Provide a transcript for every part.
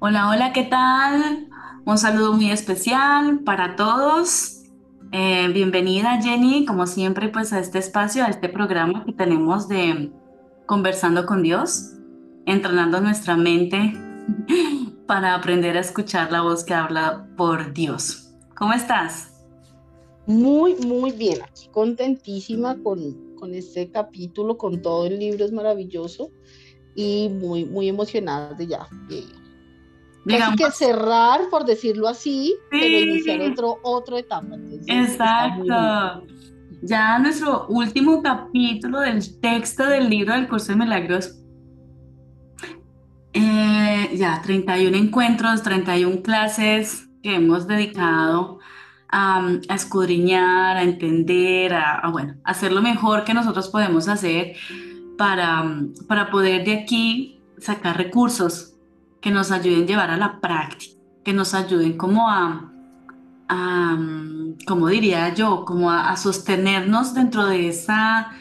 Hola, hola, ¿qué tal? Un saludo muy especial para todos. Eh, bienvenida Jenny, como siempre, pues a este espacio, a este programa que tenemos de Conversando con Dios, entrenando nuestra mente para aprender a escuchar la voz que habla por Dios. ¿Cómo estás? Muy, muy bien, aquí contentísima con, con este capítulo, con todo el libro, es maravilloso y muy, muy emocionada de ya. Casi que cerrar, por decirlo así, pero iniciar otro, otro etapa. Exacto. Ya nuestro último capítulo del texto del libro del curso de milagros. Eh, ya, 31 encuentros, 31 clases que hemos dedicado a, escudriñar, a entender, a, bueno, hacer lo mejor que nosotros podemos hacer para, para poder de aquí sacar recursos que nos ayuden a llevar a la práctica, que nos ayuden como a, como diría yo, como a, sostenernos dentro de esa,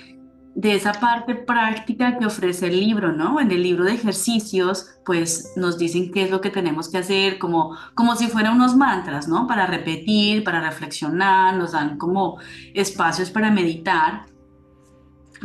de esa parte práctica que ofrece el libro, ¿no? En el libro de ejercicios, pues nos dicen qué es lo que tenemos que hacer, como, como si fueran unos mantras, ¿no? Para repetir, para reflexionar, nos dan como espacios para meditar.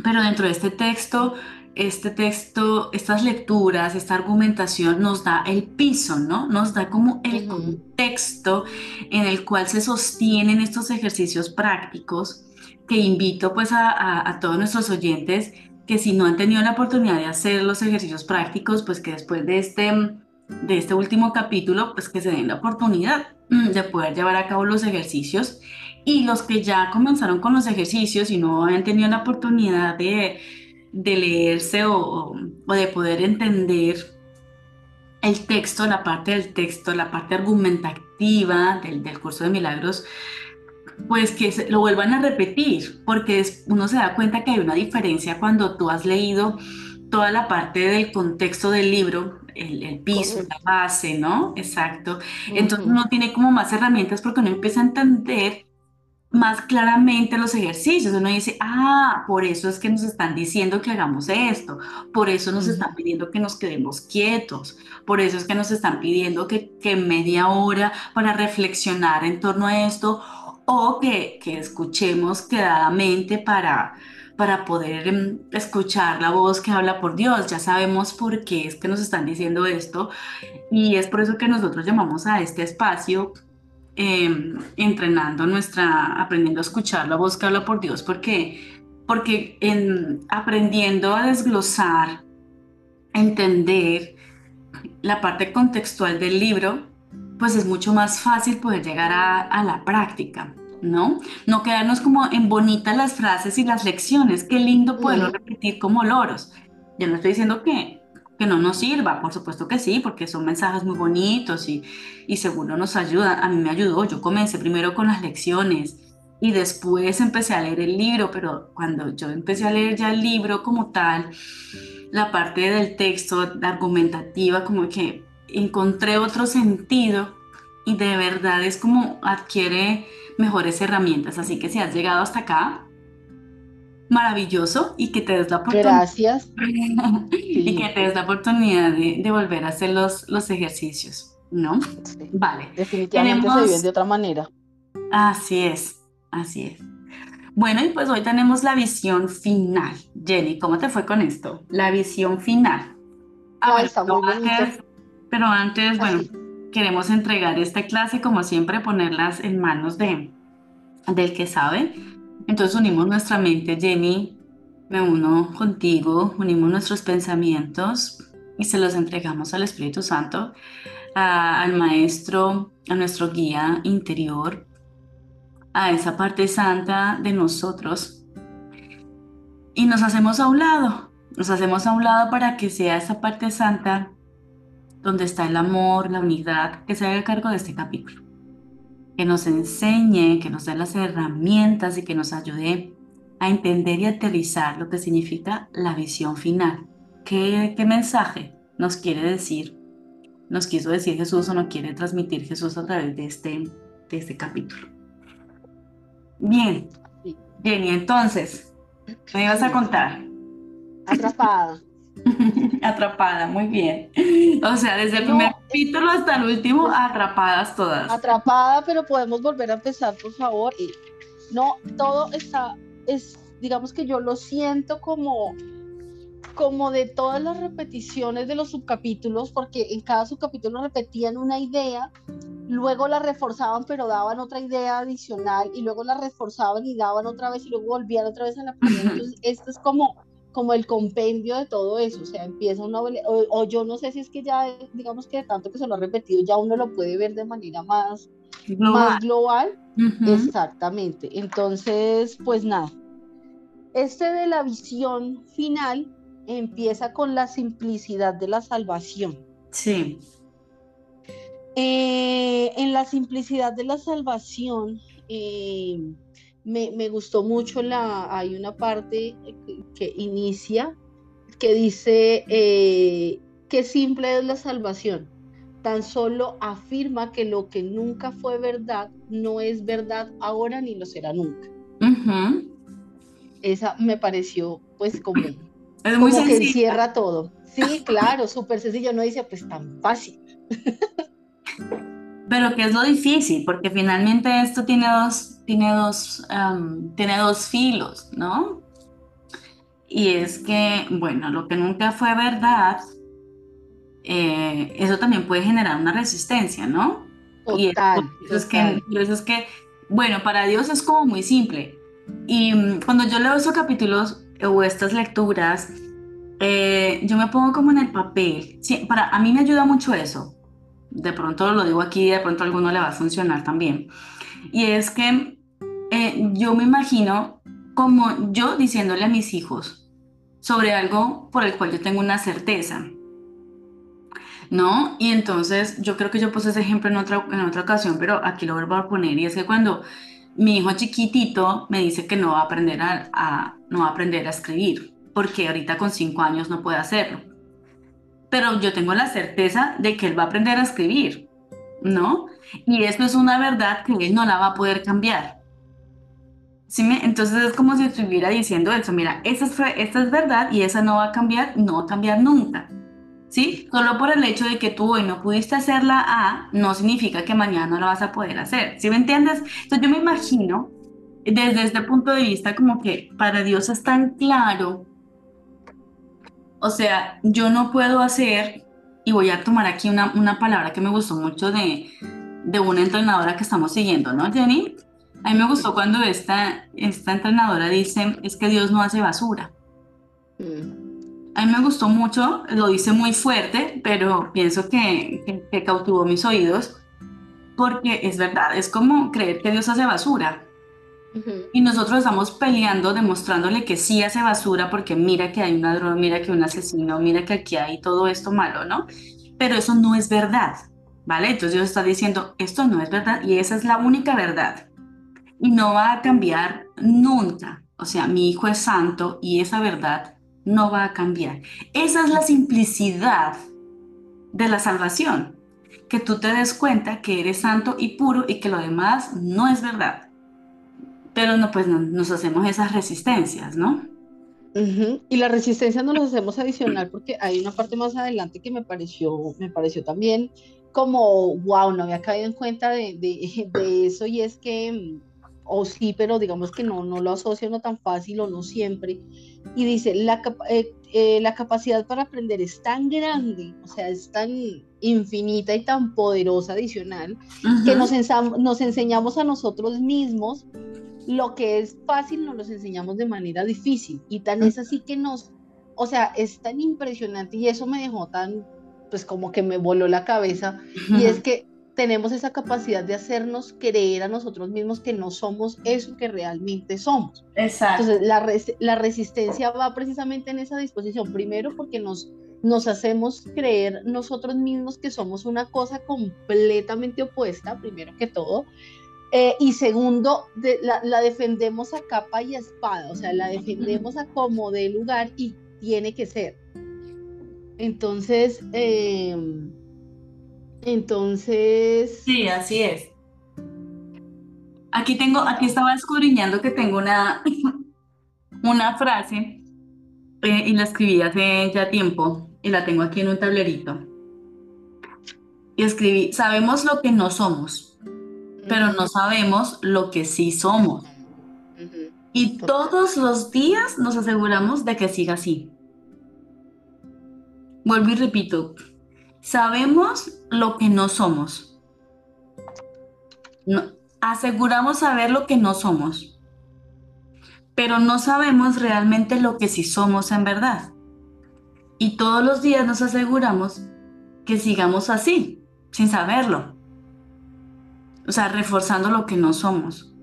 Pero dentro de este texto este texto, estas lecturas, esta argumentación nos da el piso, ¿no? Nos da como el contexto en el cual se sostienen estos ejercicios prácticos que invito pues a, todos nuestros oyentes que si no han tenido la oportunidad de hacer los ejercicios prácticos, pues que después de este, de este último capítulo, pues que se den la oportunidad de poder llevar a cabo los ejercicios. Y los que ya comenzaron con los ejercicios y no han tenido la oportunidad de de leerse o, de poder entender el texto, la parte del texto, la parte argumentativa del, curso de milagros, pues que lo vuelvan a repetir, porque uno se da cuenta que hay una diferencia cuando tú has leído toda la parte del contexto del libro, el, piso, la base, ¿no? Exacto. Entonces uno tiene como más herramientas porque uno empieza a entender más claramente los ejercicios. Uno dice, ah, por eso es que nos están diciendo que hagamos esto, por eso nos están pidiendo que nos quedemos quietos, por eso es que nos están pidiendo que, que media hora para reflexionar en torno a esto o que, que escuchemos quedadamente para, para poder em, escuchar la voz que habla por Dios. Ya sabemos por qué es que nos están diciendo esto y es por eso que nosotros llamamos a este espacio Em, entrenando nuestra, aprendiendo a escuchar la voz que habla por Dios, porque porque en aprendiendo a desglosar, entender la parte contextual del libro, pues es mucho más fácil poder llegar a, a la práctica, ¿no? No quedarnos como en bonitas las frases y las lecciones, qué lindo poderlo repetir como loros. Yo no estoy diciendo que no nos sirva, por supuesto que sí, porque son mensajes muy bonitos y, y seguro nos ayudan. A mí me ayudó, yo comencé primero con las lecciones y después empecé a leer el libro, pero cuando yo empecé a leer ya el libro como tal, la parte del texto, argumentativa, como que encontré otro sentido y de verdad es como adquiere mejores herramientas. Así que si has llegado hasta acá, maravilloso y que te des la oportunidad. Gracias. y que te des la oportunidad de, volver a hacer los, los ejercicios, ¿no? Vale. Definitivamente se viven de otra manera. Así es, así es. Bueno, y pues hoy tenemos la visión final. Jenny, ¿cómo te fue con esto? La visión final. Ah, está muy antes, pero antes, bueno, queremos entregar esta clase, como siempre, ponerlas en manos de, del que sabe entonces unimos nuestra mente, Jenny, me uno contigo, unimos nuestros pensamientos y se los entregamos al Espíritu Santo, al Maestro, a nuestro guía interior, a esa parte santa de nosotros. Y nos hacemos a un lado, nos hacemos a un lado para que sea esa parte santa donde está el amor, la unidad, que se haga cargo de este capítulo que nos enseñe, que nos dé las herramientas y que nos ayude a entender y aterrizar lo que significa la visión final. ¿Qué, qué mensaje nos quiere decir? Nos quiso decir Jesús o nos quiere transmitir Jesús a través de este, de este capítulo. Bien, Jenny, entonces, ¿me ibas a contar? Atrapada. Atrapada, muy bien. O sea, desde el primer capítulo hasta el último, atrapadas todas. Atrapada, pero podemos volver a empezar, por favor. No, todo está, es, digamos que yo lo siento como como de todas las repeticiones de los subcapítulos, porque en cada subcapítulo repetían una idea, luego la reforzaban, pero daban otra idea adicional, y luego la reforzaban y daban otra vez, y luego volvían otra vez a la primera. Entonces, esto es como, como el compendio de todo eso, o sea, empieza una, o, o yo no sé si es que ya, digamos que de tanto que se lo ha repetido, ya uno lo puede ver de manera más global. Más global. Exactamente. Entonces, pues nada. Este de la visión final empieza con la simplicidad de la salvación. Sí. Eh, en la simplicidad de la salvación, eh, me, gustó mucho la, hay una parte que, inicia que dice eh, qué simple es la salvación. Tan solo afirma que lo que nunca fue verdad no es verdad ahora ni lo será nunca. Esa me pareció pues como es muy como que encierra todo. Sí, claro, súper sencillo. No dice, pues tan fácil. Pero que es lo difícil, porque finalmente esto tiene dos, tiene dos, tiene dos filos, ¿no? Y es que, bueno, lo que nunca fue verdad, eh, eso también puede generar una resistencia, ¿no? y eso, Es que, eso es que, bueno, para Dios es como muy simple. Y mm, cuando yo leo esos capítulos, o estas lecturas, eh, yo me pongo como en el papel. para, a mí me ayuda mucho eso. De pronto lo digo aquí, de pronto a alguno le va a funcionar también. Y es que eh, yo me imagino como yo diciéndole a mis hijos sobre algo por el cual yo tengo una certeza. ¿No? Y entonces yo creo que yo puse ese ejemplo en otra, en otra ocasión, pero aquí lo vuelvo a poner. Y es que cuando mi hijo chiquitito me dice que no va a aprender a, no va a aprender a escribir, porque ahorita con cinco años no puede hacerlo. Pero yo tengo la certeza de que él va a aprender a escribir, ¿no? Y esto es una verdad que él no la va a poder cambiar. ¿Sí me? Entonces es como si estuviera diciendo eso, mira, esta es, esta es verdad y esa no va a cambiar, no va a cambiar nunca. ¿sí? Solo por el hecho de que tú hoy no pudiste hacer la A, no significa que mañana no la vas a poder hacer, ¿sí me entiendes? Entonces yo me imagino desde este punto de vista como que para Dios es tan claro, o sea, yo no puedo hacer, y voy a tomar aquí una, una palabra que me gustó mucho de, de una entrenadora que estamos siguiendo, ¿no, Jenny? A mí me gustó cuando esta, esta entrenadora dice, es que Dios no hace basura. Mm. A mí me gustó mucho, lo dice muy fuerte, pero pienso que, que, cautivó mis oídos, porque es verdad, es como creer que Dios hace basura. Y nosotros estamos peleando, demostrándole que sí hace basura, porque mira que hay un ladrón, mira que un asesino, mira que aquí hay todo esto malo, ¿no? Pero eso no es verdad, ¿vale? Entonces Dios está diciendo, esto no es verdad y esa es la única verdad. Y no va a cambiar nunca. O sea, mi hijo es santo y esa verdad no va a cambiar. Esa es la simplicidad de la salvación, que tú te des cuenta que eres santo y puro y que lo demás no es verdad. Pero no, pues nos hacemos esas resistencias, ¿no? Y la resistencia nos la hacemos adicional porque hay una parte más adelante que me pareció, me pareció también como, wow, no había caído en cuenta de, de eso y es que o sí, pero digamos que no, no lo asocio no tan fácil o no siempre. Y dice, la, eh, eh, la capacidad para aprender es tan grande, o sea, es tan infinita y tan poderosa adicional, que nos, nos enseñamos a nosotros mismos lo que es fácil, nos lo enseñamos de manera difícil. Y tan es así que nos, o sea, es tan impresionante y eso me dejó tan, pues como que me voló la cabeza. Y es que tenemos esa capacidad de hacernos creer a nosotros mismos que no somos eso que realmente somos. Exacto. Entonces, la, la resistencia va precisamente en esa disposición. Primero, porque nos, nos hacemos creer nosotros mismos que somos una cosa completamente opuesta, primero que todo. Eh, y segundo, la, defendemos a capa y espada, o sea, la defendemos a como de lugar y tiene que ser. Entonces, eh, entonces. Sí, así es. Aquí tengo, aquí estaba escudriñando que tengo una, una frase eh, y la escribí hace ya tiempo y la tengo aquí en un tablerito. y escribí, sabemos lo que no somos, pero no sabemos lo que sí somos. Y todos los días nos aseguramos de que siga así. Vuelvo y repito, sabemos lo que no somos. aseguramos saber lo que no somos, pero no sabemos realmente lo que sí somos en verdad. Y todos los días nos aseguramos que sigamos así, sin saberlo. O sea, reforzando lo que no somos.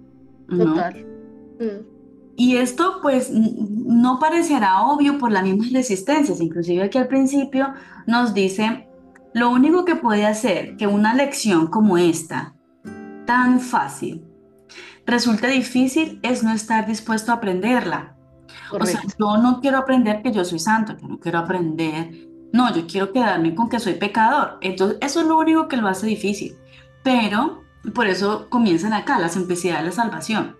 Total. Mm. Y esto pues no parecerá obvio por las mismas resistencias. Inclusive aquí al principio nos dice, lo único que puede hacer que una lección como esta, tan fácil, resulte difícil es no estar dispuesto a aprenderla. O sea, yo no quiero aprender que yo soy santo, yo no quiero aprender no, yo quiero quedarme con que soy pecador. Entonces, eso es lo único que lo hace difícil. Pero por eso comienzan acá la simplicidad de la salvación.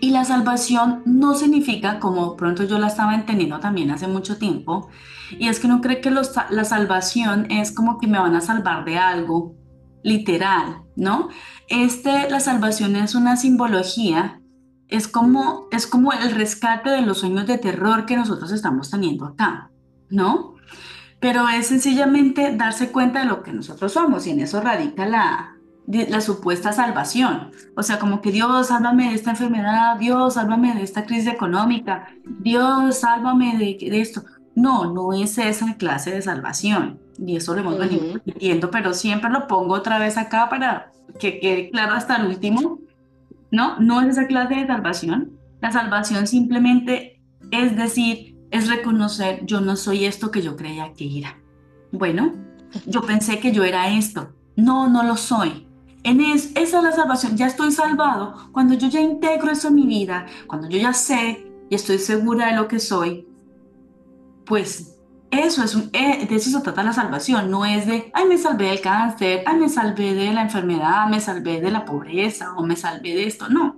Y la salvación no significa, como pronto yo la estaba entendiendo también hace mucho tiempo, y es que no cree que la salvación es como que me van a salvar de algo literal, ¿no? Este, la salvación es una simbología, es como, es como el rescate de los sueños de terror que nosotros estamos teniendo acá, ¿no? pero es sencillamente darse cuenta de lo que nosotros somos y en eso radica la, la supuesta salvación. O sea, como que Dios, sálvame de esta enfermedad, Dios, sálvame de esta crisis económica, Dios, sálvame de, de esto. No, no es esa clase de salvación. Y eso lo hemos venido repitiendo, pero siempre lo pongo otra vez acá para que quede claro hasta el último. No, no es esa clase de salvación. La salvación simplemente es decir, es reconocer, yo no soy esto que yo creía que era. Bueno, yo pensé que yo era esto. No, no lo soy. En es, esa es la salvación. Ya estoy salvado. Cuando yo ya integro eso en mi vida, cuando yo ya sé y estoy segura de lo que soy, pues eso es un, eh, de eso se trata la salvación. No es de, ay, me salvé del cáncer, ay, me salvé de la enfermedad, me salvé de la pobreza o me salvé de esto. No.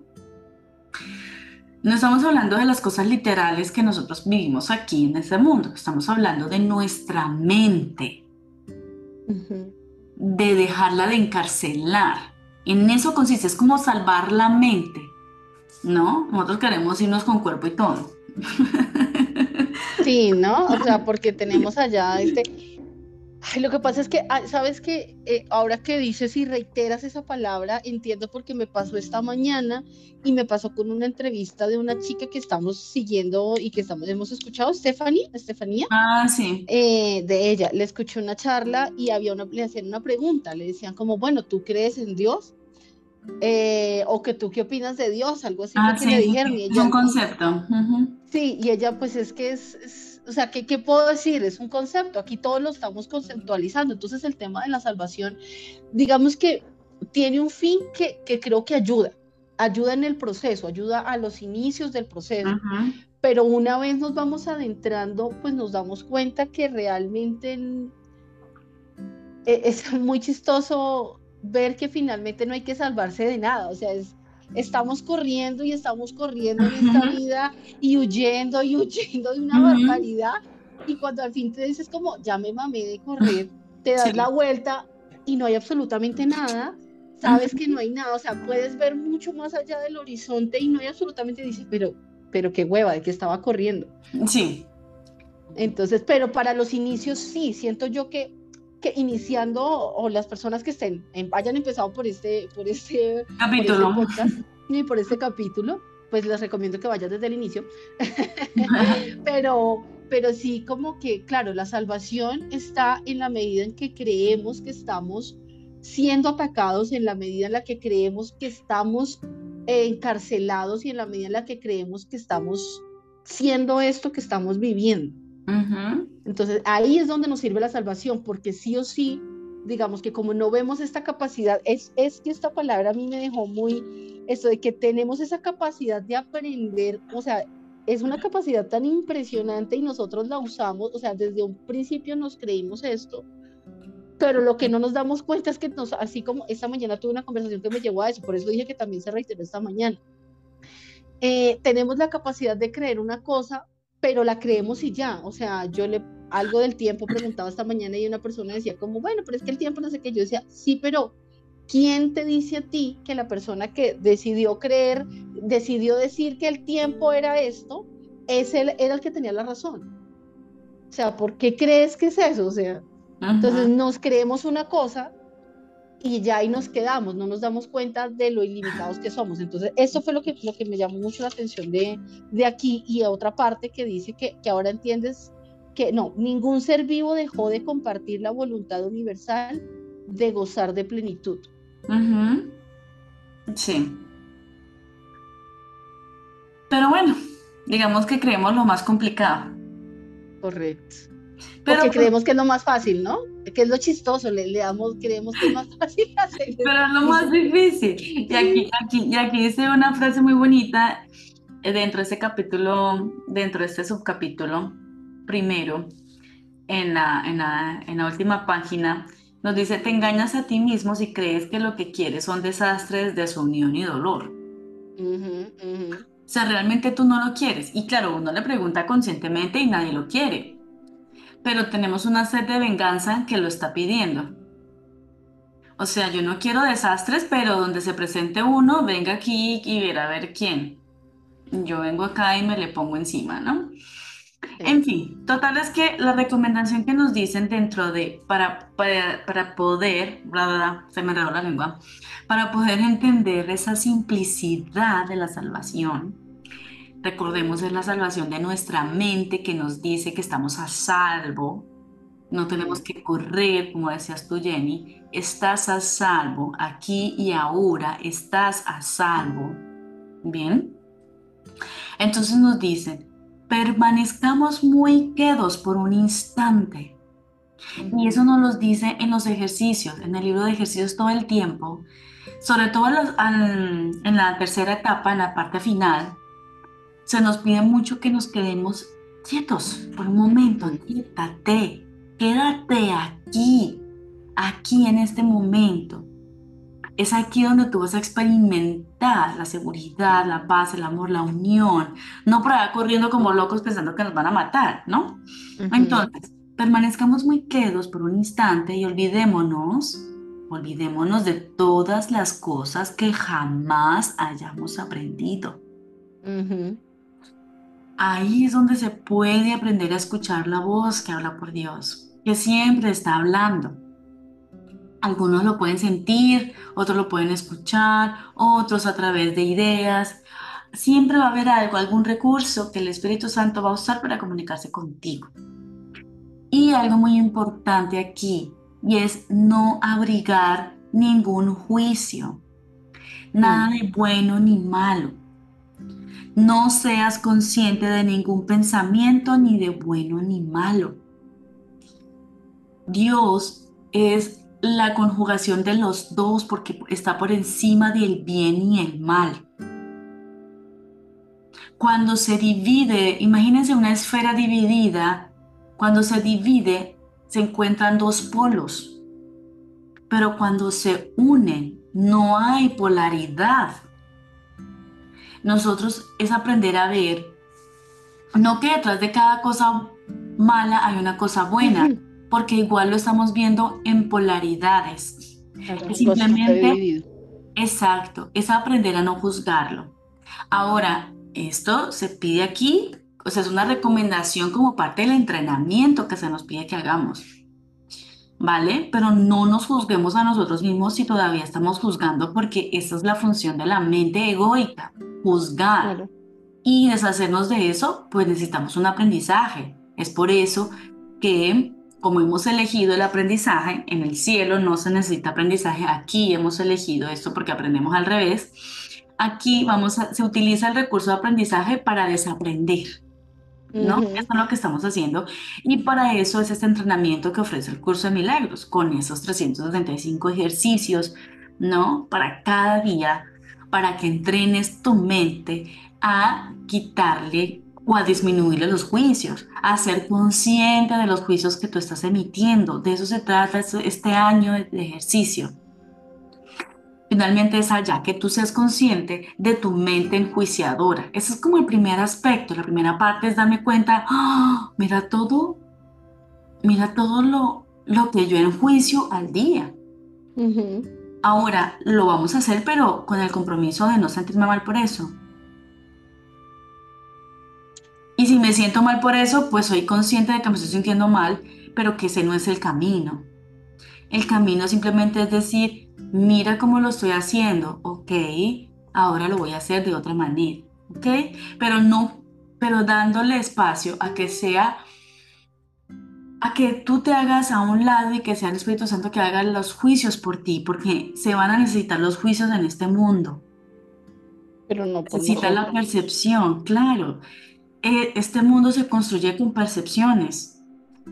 No estamos hablando de las cosas literales que nosotros vivimos aquí en este mundo, estamos hablando de nuestra mente, de dejarla de encarcelar. En eso consiste, es como salvar la mente, ¿no? Nosotros queremos irnos con cuerpo y todo. Sí, ¿no? O sea, porque tenemos allá este, lo que pasa es que, ah, sabes que eh, ahora que dices y reiteras esa palabra, entiendo porque me pasó esta mañana y me pasó con una entrevista de una chica que estamos siguiendo y que estamos, hemos escuchado, Stephanie, Estefanía. Ah, sí. Eh, de ella, le escuché una charla y había una, le hacían una pregunta, le decían como, bueno, ¿tú crees en Dios? Eh, o que tú qué opinas de Dios, algo así ah, que le dijeron. Y ella, un concepto. Sí, y ella pues es que es o sea, ¿qué, ¿qué, puedo decir? Es un concepto, aquí todos lo estamos conceptualizando, entonces el tema de la salvación, digamos que tiene un fin que, que creo que ayuda, ayuda en el proceso, ayuda a los inicios del proceso, pero una vez nos vamos adentrando, pues nos damos cuenta que realmente e, es muy chistoso ver que finalmente no hay que salvarse de nada, o sea, es estamos corriendo y estamos corriendo en esta vida y huyendo y huyendo de una barbaridad. Y cuando al fin te dices como, ya me mamé de correr, te das la vuelta y no hay absolutamente nada, sabes que no hay nada, o sea, puedes ver mucho más allá del horizonte y no hay absolutamente, dices, pero, pero qué hueva, de que estaba corriendo. Sí. Entonces, pero para los inicios sí, siento yo que que iniciando o las personas que estén hayan empezado por este por este capítulo. y por este capítulo pues les recomiendo que vayan desde el inicio. Pero pero sí como que claro la salvación está en la medida en que creemos que estamos siendo atacados en la medida en la que creemos que estamos encarcelados y en la medida en la que creemos que estamos siendo esto que estamos viviendo entonces ahí es donde nos sirve la salvación, porque sí o sí, digamos que como no vemos esta capacidad, es, es que esta palabra a mí me dejó muy, esto de que tenemos esa capacidad de aprender, o sea, es una capacidad tan impresionante y nosotros la usamos, o sea, desde un principio nos creímos esto, pero lo que no nos damos cuenta es que nos, así como esta mañana tuve una conversación que me llevó a eso, por eso dije que también se reiteró esta mañana. Eh, tenemos la capacidad de creer una cosa pero la creemos y ya, o sea, yo le algo del tiempo preguntaba esta mañana y una persona decía como, bueno, pero es que el tiempo no sé qué. Yo decía, sí, pero ¿quién te dice a ti que la persona que decidió creer, decidió decir que el tiempo era esto, es el, era el que tenía la razón? O sea, ¿por qué crees que es eso? O sea, entonces nos creemos una cosa y ya ahí nos quedamos, no nos damos cuenta de lo ilimitados que somos. Entonces, eso fue lo que, lo que me llamó mucho la atención de, de aquí y a otra parte que dice que, que ahora entiendes que no, ningún ser vivo dejó de compartir la voluntad universal de gozar de plenitud. Sí. Pero bueno, digamos que creemos lo más complicado. Correcto. Pero Porque creemos que es lo más fácil, ¿no? Que es lo chistoso, le, le damos, creemos que es más fácil hacer. Pero es lo más difícil. Y aquí, aquí, y aquí dice una frase muy bonita eh, dentro de este capítulo, dentro de este subcapítulo, primero, en la, en la, en la última página, nos dice, te engañas a ti mismo si crees que lo que quieres son desastres, desunión y dolor. O sea, realmente tú no lo quieres. Y claro, uno le pregunta conscientemente y nadie lo quiere. Pero tenemos una sed de venganza que lo está pidiendo. O sea, yo no quiero desastres, pero donde se presente uno, venga aquí y verá a ver quién. Yo vengo acá y me le pongo encima, ¿no? En fin, total es que la recomendación que nos dicen dentro de, para, para, poder, bla, se me enredó la lengua, para poder entender esa simplicidad de la salvación, recordemos es la salvación de nuestra mente que nos dice que estamos a salvo, no tenemos que correr, como decías tú Jenny, estás a salvo, aquí y ahora estás a salvo, ¿bien? Entonces nos dicen, permanezcamos muy quedos por un instante. Y eso nos lo dice en los ejercicios, en el libro de ejercicios todo el tiempo, sobre todo en la tercera etapa, en la parte final, se nos pide mucho que nos quedemos quietos por un momento, quédate, quédate aquí, aquí en este momento es aquí donde tú vas a experimentar la seguridad, la paz, el amor, la unión, no por allá corriendo como locos pensando que nos van a matar, ¿no? Entonces, permanezcamos muy quedos por un instante y olvidémonos, olvidémonos de todas las cosas que jamás hayamos aprendido. Ahí es donde se puede aprender a escuchar la voz que habla por Dios, que siempre está hablando algunos lo pueden sentir, otros lo pueden escuchar, otros a través de ideas. Siempre va a haber algo, algún recurso que el Espíritu Santo va a usar para comunicarse contigo. Y algo muy importante aquí, y es no abrigar ningún juicio, nada de bueno ni malo. No seas consciente de ningún pensamiento ni de bueno ni malo. Dios es la conjugación de los dos porque está por encima del bien y el mal. Cuando se divide, imagínense una esfera dividida, cuando se divide se encuentran dos polos, pero cuando se unen no hay polaridad. Nosotros es aprender a ver, no que detrás de cada cosa mala hay una cosa buena porque igual lo estamos viendo en polaridades. simplemente, exacto, es aprender a no juzgarlo. Ahora, esto se pide aquí, o sea, es una recomendación como parte del entrenamiento que se nos pide que hagamos. ¿Vale? Pero no nos juzguemos a nosotros mismos si todavía estamos juzgando, porque esa es la función de la mente egoica, juzgar. Y deshacernos de eso, pues necesitamos un aprendizaje. Es por eso que como hemos elegido el aprendizaje, en el cielo no se necesita aprendizaje, aquí hemos elegido esto porque aprendemos al revés, aquí vamos a, se utiliza el recurso de aprendizaje para desaprender. ¿no? Eso es lo que estamos haciendo. Y para eso es este entrenamiento que ofrece el curso de milagros, con esos 365 ejercicios, ¿no? Para cada día, para que entrenes tu mente a quitarle o a disminuirle los juicios, a ser consciente de los juicios que tú estás emitiendo. De eso se trata este año de ejercicio. Finalmente es allá que tú seas consciente de tu mente enjuiciadora. Ese es como el primer aspecto. La primera parte es darme cuenta, ¡Ah! mira todo mira todo lo, lo que yo enjuicio al día. Ahora lo vamos a hacer, pero con el compromiso de no sentirme mal por eso. Y si me siento mal por eso, pues soy consciente de que me estoy sintiendo mal, pero que ese no es el camino. El camino simplemente es decir, mira cómo lo estoy haciendo, ok, ahora lo voy a hacer de otra manera, ok, pero no, pero dándole espacio a que sea a que tú te hagas a un lado y que sea el Espíritu Santo que haga los juicios por ti, porque se van a necesitar los juicios en este mundo. Pero no Necesita la percepción, claro. Eh, este mundo se construye con percepciones.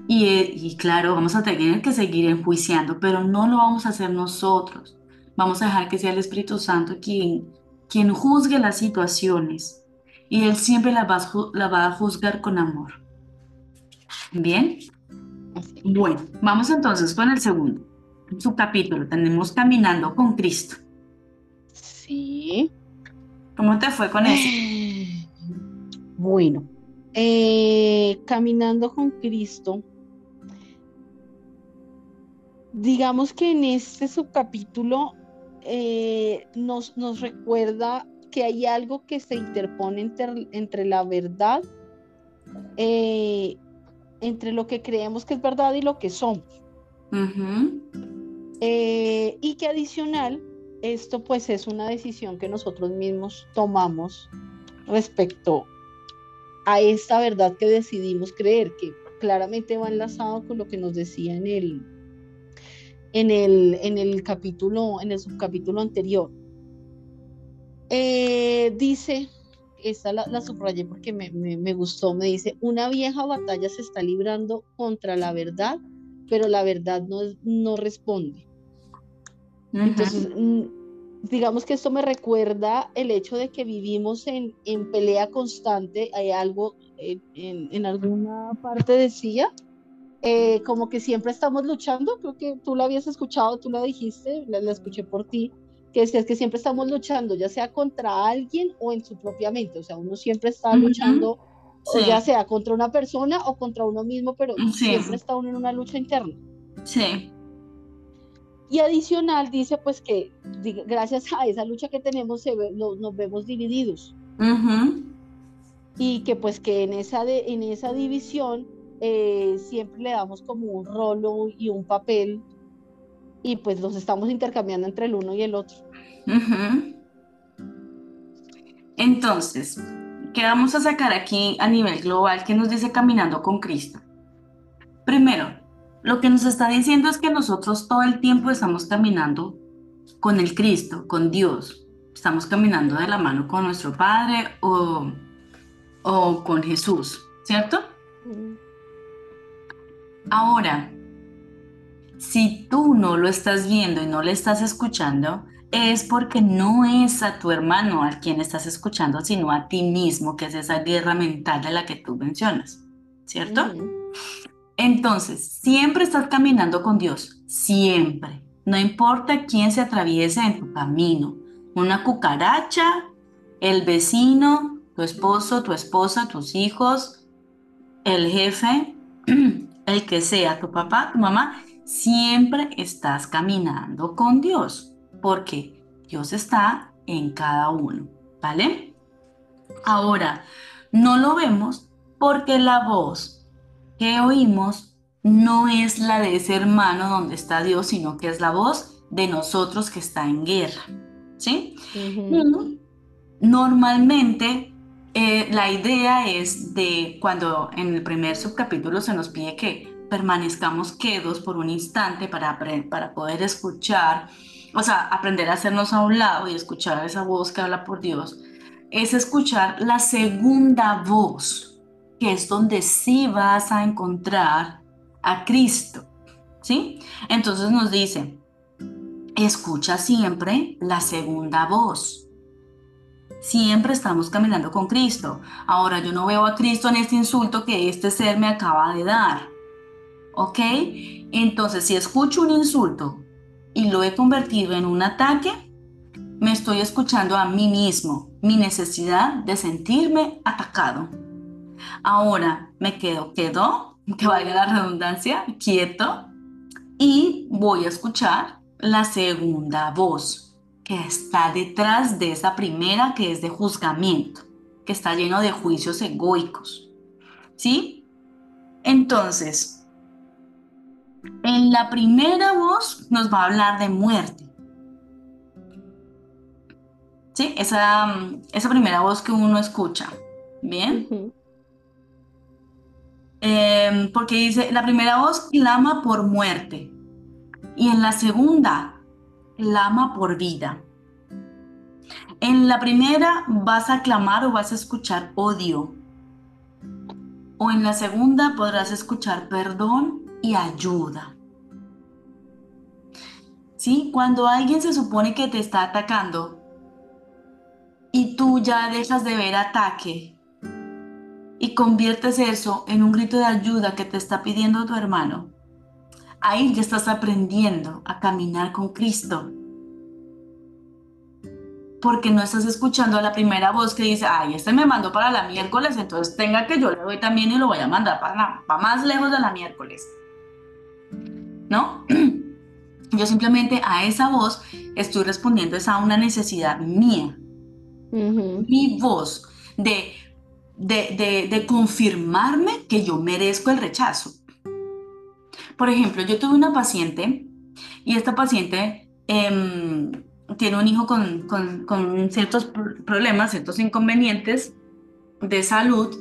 Y, eh, y, claro, vamos a tener que seguir enjuiciando, pero no lo vamos a hacer nosotros. Vamos a dejar que sea el Espíritu Santo quien, quien juzgue las situaciones. Y Él siempre la va, la va a juzgar con amor. ¿Bien? Bueno, vamos entonces con el segundo subcapítulo. Tenemos Caminando con Cristo. Sí. ¿Cómo te fue con eso? Bueno, eh, Caminando con Cristo. Digamos que en este subcapítulo eh, nos, nos, recuerda que hay algo que se interpone entre, la verdad eh, entre lo que creemos que es verdad y lo que somos. Eh, y que adicional, esto pues es una decisión que nosotros mismos tomamos respecto a esta verdad que decidimos creer, que claramente va enlazado con lo que nos decía en el, en el, en el capítulo, en el subcapítulo anterior. Eh, dice esta la, subrayé porque me, gustó, me dice, una vieja batalla se está librando contra la verdad, pero la verdad no, no responde. Entonces, mm, digamos que esto me recuerda el hecho de que vivimos en, pelea constante, hay algo, en, alguna parte decía, eh, como que siempre estamos luchando, creo que tú la habías escuchado, tú la dijiste, la escuché por ti, que es, que siempre estamos luchando, ya sea contra alguien o en su propia mente, o sea, uno siempre está luchando, ya sea contra una persona o contra uno mismo, pero siempre está uno en una lucha interna. Sí. Y adicional dice pues que gracias a esa lucha que tenemos nos vemos divididos. Y que pues que en esa, de, en esa división eh, siempre le damos como un rolo y un papel y pues los estamos intercambiando entre el uno y el otro. Entonces, ¿qué vamos a sacar aquí a nivel global que nos dice caminando con Cristo? Primero, lo que nos está diciendo es que nosotros todo el tiempo estamos caminando con el Cristo, con Dios. Estamos caminando de la mano con nuestro Padre o, o con Jesús, ¿cierto? Ahora, si tú no lo estás viendo y no le estás escuchando, es porque no es a tu hermano al quien estás escuchando, sino a ti mismo, que es esa guerra mental de la que tú mencionas, ¿cierto? Entonces, siempre estás caminando con Dios, siempre. No importa quién se atraviese en tu camino, una cucaracha, el vecino, tu esposo, tu esposa, tus hijos, el jefe, el que sea, tu papá, tu mamá, siempre estás caminando con Dios, porque Dios está en cada uno, ¿vale? Ahora, no lo vemos porque la voz que oímos no es la de ese hermano donde está Dios, sino que es la voz de nosotros que está en guerra, ¿sí? Normalmente eh, la idea es de cuando en el primer subcapítulo se nos pide que permanezcamos quedos por un instante para, para poder escuchar, o sea, aprender a hacernos a un lado y escuchar esa voz que habla por Dios, es escuchar la segunda voz, que es donde sí vas a encontrar a Cristo. ¿Sí? Entonces nos dice, escucha siempre la segunda voz. Siempre estamos caminando con Cristo. Ahora yo no veo a Cristo en este insulto que este ser me acaba de dar. ¿ok? Entonces, si escucho un insulto y lo he convertido en un ataque, me estoy escuchando a mí mismo, mi necesidad de sentirme atacado. Ahora me quedo, quedó que valga la redundancia, quieto, y voy a escuchar la segunda voz que está detrás de esa primera que es de juzgamiento, que está lleno de juicios egoicos. ¿Sí? Entonces, en la primera voz nos va a hablar de muerte. ¿Sí? Esa, esa primera voz que uno escucha. ¿Bien? Em, porque dice, la primera voz clama por muerte y en la segunda clama por vida. En la primera vas a clamar o vas a escuchar odio. O en la segunda podrás escuchar perdón y ayuda. ¿Sí? Cuando alguien se supone que te está atacando y tú ya dejas de ver ataque y conviertes eso en un grito de ayuda que te está pidiendo tu hermano, ahí ya estás aprendiendo a caminar con Cristo. Porque no estás escuchando a la primera voz que dice, ay, este me mandó para la miércoles, entonces tenga que yo le doy también y lo voy a mandar para, para más lejos de la miércoles. ¿No? Yo simplemente a esa voz estoy respondiendo es a una necesidad mía. Mi voz de de, confirmarme que yo merezco el rechazo. Por ejemplo, yo tuve una paciente y esta paciente em, tiene un hijo con, con, ciertos problemas, ciertos inconvenientes de salud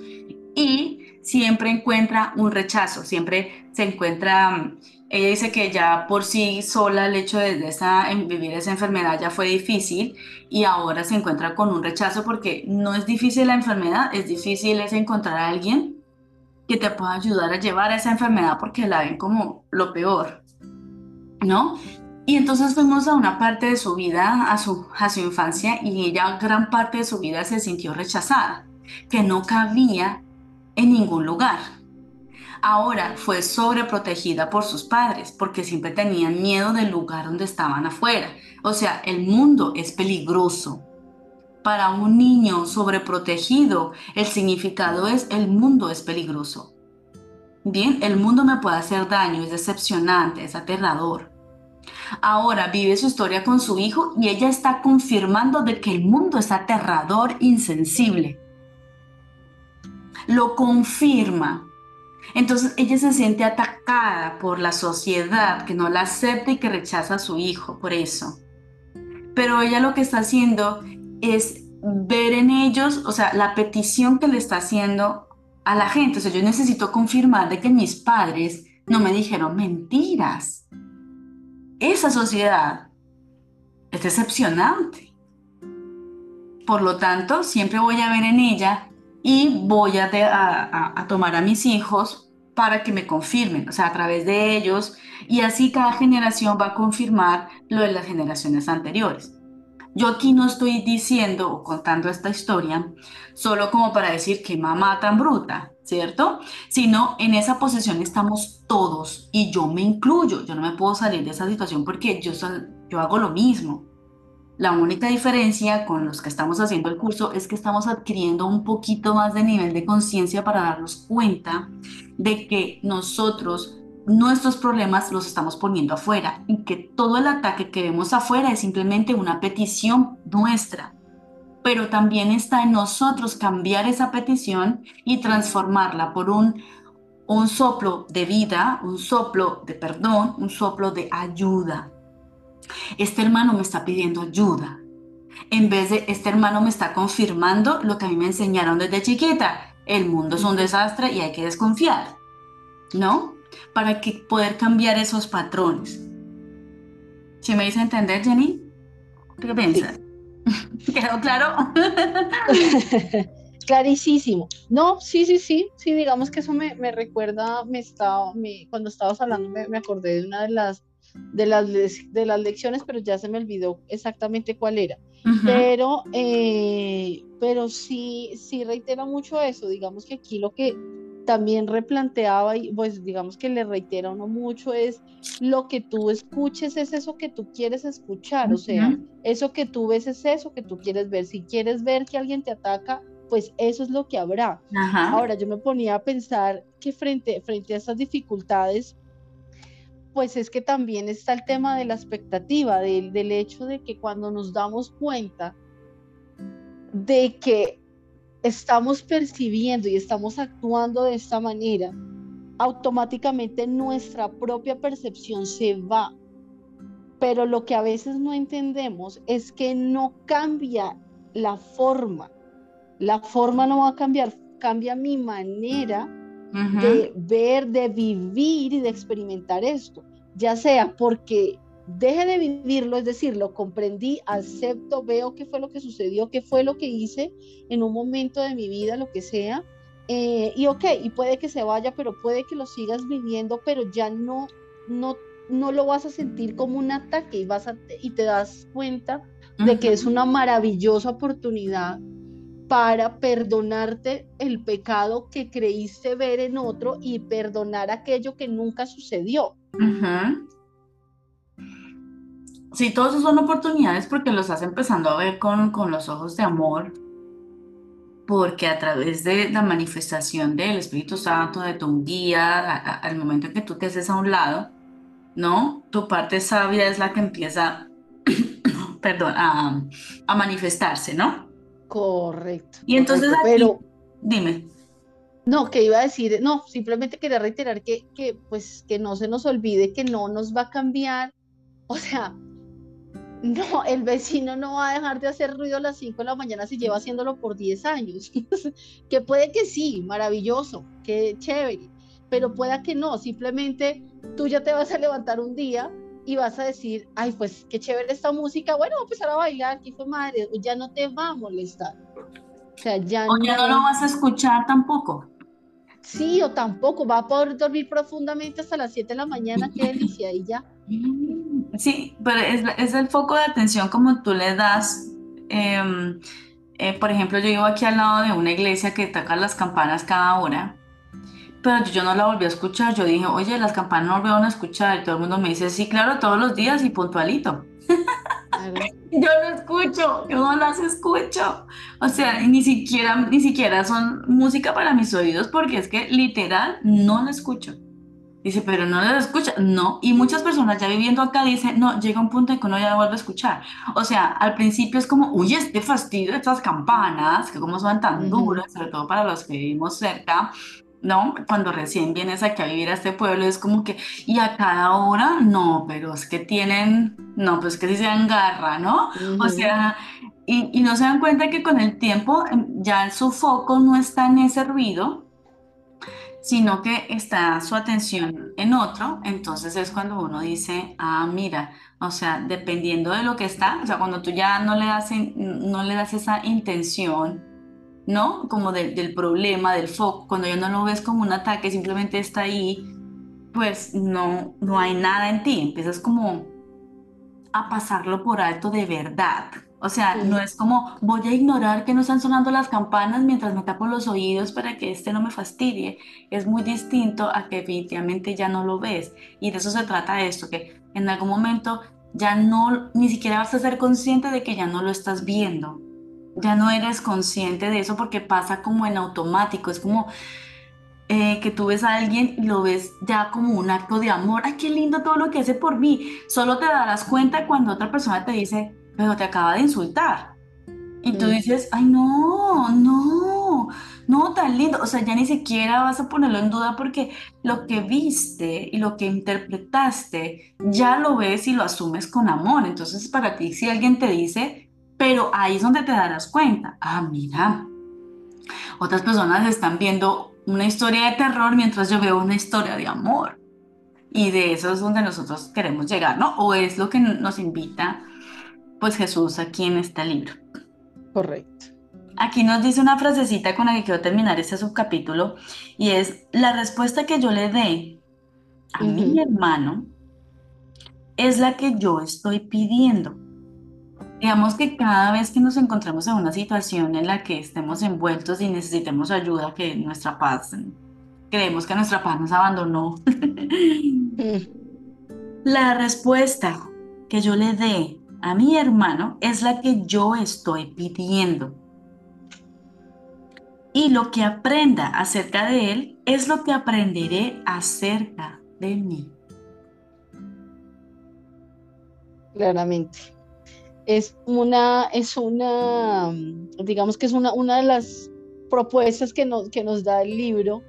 y siempre encuentra un rechazo, siempre se encuentra ella dice que ya por sí sola el hecho de esa, vivir esa enfermedad ya fue difícil y ahora se encuentra con un rechazo porque no es difícil la enfermedad, es difícil es encontrar a alguien que te pueda ayudar a llevar esa enfermedad porque la ven como lo peor, ¿no? Y entonces fuimos a una parte de su vida, a su, a su infancia, y ella gran parte de su vida se sintió rechazada, que no cabía en ningún lugar. Ahora fue sobreprotegida por sus padres porque siempre tenían miedo del lugar donde estaban afuera. O sea, el mundo es peligroso. Para un niño sobreprotegido, el significado es el mundo es peligroso. Bien, el mundo me puede hacer daño, es decepcionante, es aterrador. Ahora vive su historia con su hijo y ella está confirmando de que el mundo es aterrador, insensible. Lo confirma entonces ella se siente atacada por la sociedad que no la acepta y que rechaza a su hijo por eso. Pero ella lo que está haciendo es ver en ellos, o sea, la petición que le está haciendo a la gente. O sea, yo necesito confirmar de que mis padres no me dijeron mentiras. Esa sociedad es decepcionante. Por lo tanto, siempre voy a ver en ella y voy a, tomar a mis hijos para que me confirmen, o sea, a través de ellos, y así cada generación va a confirmar lo de las generaciones anteriores. Yo aquí no estoy diciendo o contando esta historia solo como para decir que mamá tan bruta, ¿cierto? Sino en esa posición estamos todos y yo me incluyo. Yo no me puedo salir de esa situación porque yo, yo hago lo mismo. La única diferencia con los que estamos haciendo el curso es que estamos adquiriendo un poquito más de nivel de conciencia para darnos cuenta de que nosotros nuestros problemas los estamos poniendo afuera y que todo el ataque que vemos afuera es simplemente una petición nuestra. Pero también está en nosotros cambiar esa petición y transformarla por un, un soplo de vida, un soplo de perdón, un soplo de ayuda. Este hermano me está pidiendo ayuda. En vez de este hermano me está confirmando lo que a mí me enseñaron desde chiquita. El mundo es un desastre y hay que desconfiar. ¿No? Para que poder cambiar esos patrones. ¿Sí me dice entender, Jenny? ¿Qué piensas? ¿Quedó claro? Clarísimo. No, sí, sí, sí, sí, digamos que eso me, recuerda, me estaba, cuando estabas hablando me, me, acordé de una de las de las, de las lecciones, pero ya se me olvidó exactamente cuál era. Pero, eh, pero sí, sí reitera mucho eso. Digamos que aquí lo que también replanteaba y pues digamos que le reitera uno mucho es lo que tú escuches es eso que tú quieres escuchar, o sea, eso que tú ves es eso que tú quieres ver. Si quieres ver que alguien te ataca, pues eso es lo que habrá. Ahora yo me ponía a pensar que frente, frente a estas dificultades, pues es que también está el tema de la expectativa, del, del hecho de que cuando nos damos cuenta de que estamos percibiendo y estamos actuando de esta manera, automáticamente nuestra propia percepción se va. Pero lo que a veces no entendemos es que no cambia la forma. La forma no va a cambiar, cambia mi manera de ver, de vivir y de experimentar esto. Ya sea porque deje de vivirlo, es decir, lo comprendí, acepto, veo qué fue lo que sucedió, qué fue lo que hice en un momento de mi vida, lo que sea, eh, y ok, y puede que se vaya, pero puede que lo sigas viviendo, pero ya no, no, no lo vas a sentir como un ataque y, vas a, y te das cuenta de que es una maravillosa oportunidad para perdonarte el pecado que creíste ver en otro y perdonar aquello que nunca sucedió. Sí, todos esos son oportunidades porque los estás empezando a ver con, con los ojos de amor, porque a través de la manifestación del Espíritu Santo, de tu guía, al momento en que tú te haces a un lado, ¿no? Tu parte sabia es la que empieza, perdón, a, manifestarse, ¿no? Correcto. Y entonces, pero dime. No, que iba a decir, no, simplemente quería reiterar que, que, pues, que no se nos olvide que no nos va a cambiar, o sea, no, el vecino no va a dejar de hacer ruido a las 5 de la mañana si lleva haciéndolo por 10 años. que puede que sí, maravilloso, que chévere, pero pueda que no, simplemente tú ya te vas a levantar un día y vas a decir, ay, pues qué chévere esta música, bueno, voy a empezar a bailar, qué fue madre, ya no te va a molestar. O sea, ya, o ya no lo vas a escuchar tampoco. Sí, o tampoco, va a poder dormir profundamente hasta las 7 de la mañana, qué delicia, y ya. Sí, pero es, el foco de atención como tú le das. Em, eh, por ejemplo, yo vivo aquí al lado de una iglesia que toca las campanas cada hora, pero yo no la volví a escuchar. Yo dije, oye, las campanas no volvieron a escuchar. Y todo el mundo me dice, sí, claro, todos los días y puntualito. yo no escucho, yo no las escucho. O sea, ni siquiera, ni siquiera son música para mis oídos porque es que literal no la escucho. Dice, pero no lo escucha. No. Y muchas personas ya viviendo acá dicen, no, llega un punto en que uno ya vuelve a escuchar. O sea, al principio es como, uy, este fastidio de estas campanas, que como son tan duras, sobre todo para los que vivimos cerca, ¿no? Cuando recién vienes aquí a vivir a este pueblo, es como que, y a cada hora, no, pero es que tienen, no, pues que si se agarra, ¿no? O sea, y, y no se dan cuenta que con el tiempo em, ya su foco no está en ese ruido, sino que está su atención en otro, entonces es cuando uno dice, ah, mira, o sea, dependiendo de lo que está, o sea, cuando tú ya no le das, no le das esa intención, ¿no? Como del problema, del foco, cuando ya no lo ves como un ataque, simplemente está ahí, pues no, no hay nada en ti, empiezas como a pasarlo por alto de verdad, o sea, no es como voy a ignorar que no están sonando las campanas mientras me tapo los oídos para que este no me fastidie. Es muy distinto a que definitivamente ya no lo ves. Y de eso se trata esto, que en algún momento ya no, ni siquiera vas a ser consciente de que ya no lo estás viendo. Ya no eres consciente de eso porque pasa como en automático. Es como eh, que tú ves a alguien y lo ves ya como un acto de amor. Ay, qué lindo todo lo que hace por mí. Solo te darás cuenta cuando otra persona te dice, pero te acaba de insultar. Y tú dices, ay, no, no, no, tan lindo. O sea, ya ni siquiera vas a ponerlo en duda porque lo que viste y lo que interpretaste, ya lo ves y lo asumes con amor. Entonces, para ti, si alguien te dice, pero ahí es donde te darás cuenta, ah, mira, otras personas están viendo una historia de terror mientras yo veo una historia de amor. Y de eso es donde nosotros queremos llegar, ¿no? O es lo que nos invita pues Jesús aquí en este libro. Correcto. Aquí nos dice una frasecita con la que quiero terminar este subcapítulo y es la respuesta que yo le dé a mi hermano es la que yo estoy pidiendo. Digamos que cada vez que nos encontramos en una situación en la que estemos envueltos y necesitemos ayuda, que nuestra paz, creemos que nuestra paz nos abandonó, la respuesta que yo le dé a mi hermano es la que yo estoy pidiendo. y lo que aprenda acerca de él es lo que aprenderé acerca de mí. Claramente. Es una, es una, digamos que es una, una de las propuestas que nos, que nos da el libro,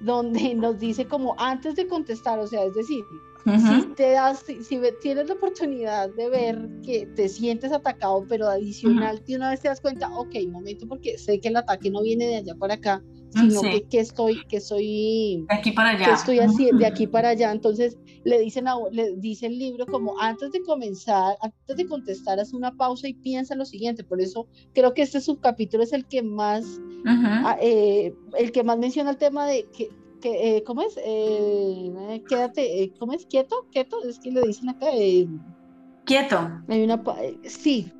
donde nos dice como antes de contestar, o sea, es decir, si te das, si, tienes la oportunidad de ver que te sientes atacado, pero adicional, de una vez te das cuenta, ok, momento, porque sé que el ataque no viene de allá para acá, sino que, estoy, que soy, de aquí para allá. Que estoy haciendo de aquí para allá. Entonces le dicen, le dice el libro como antes de comenzar, antes de contestar, haz una pausa y piensa lo siguiente. Por eso creo que este subcapítulo es el que más, ah, eh, el que más menciona el tema de que que, eh, ¿cómo es? Eh, quédate, eh, ¿cómo es? ¿Quieto? ¿Quieto? Es que le dicen acá. Quieto. Hay una, sí,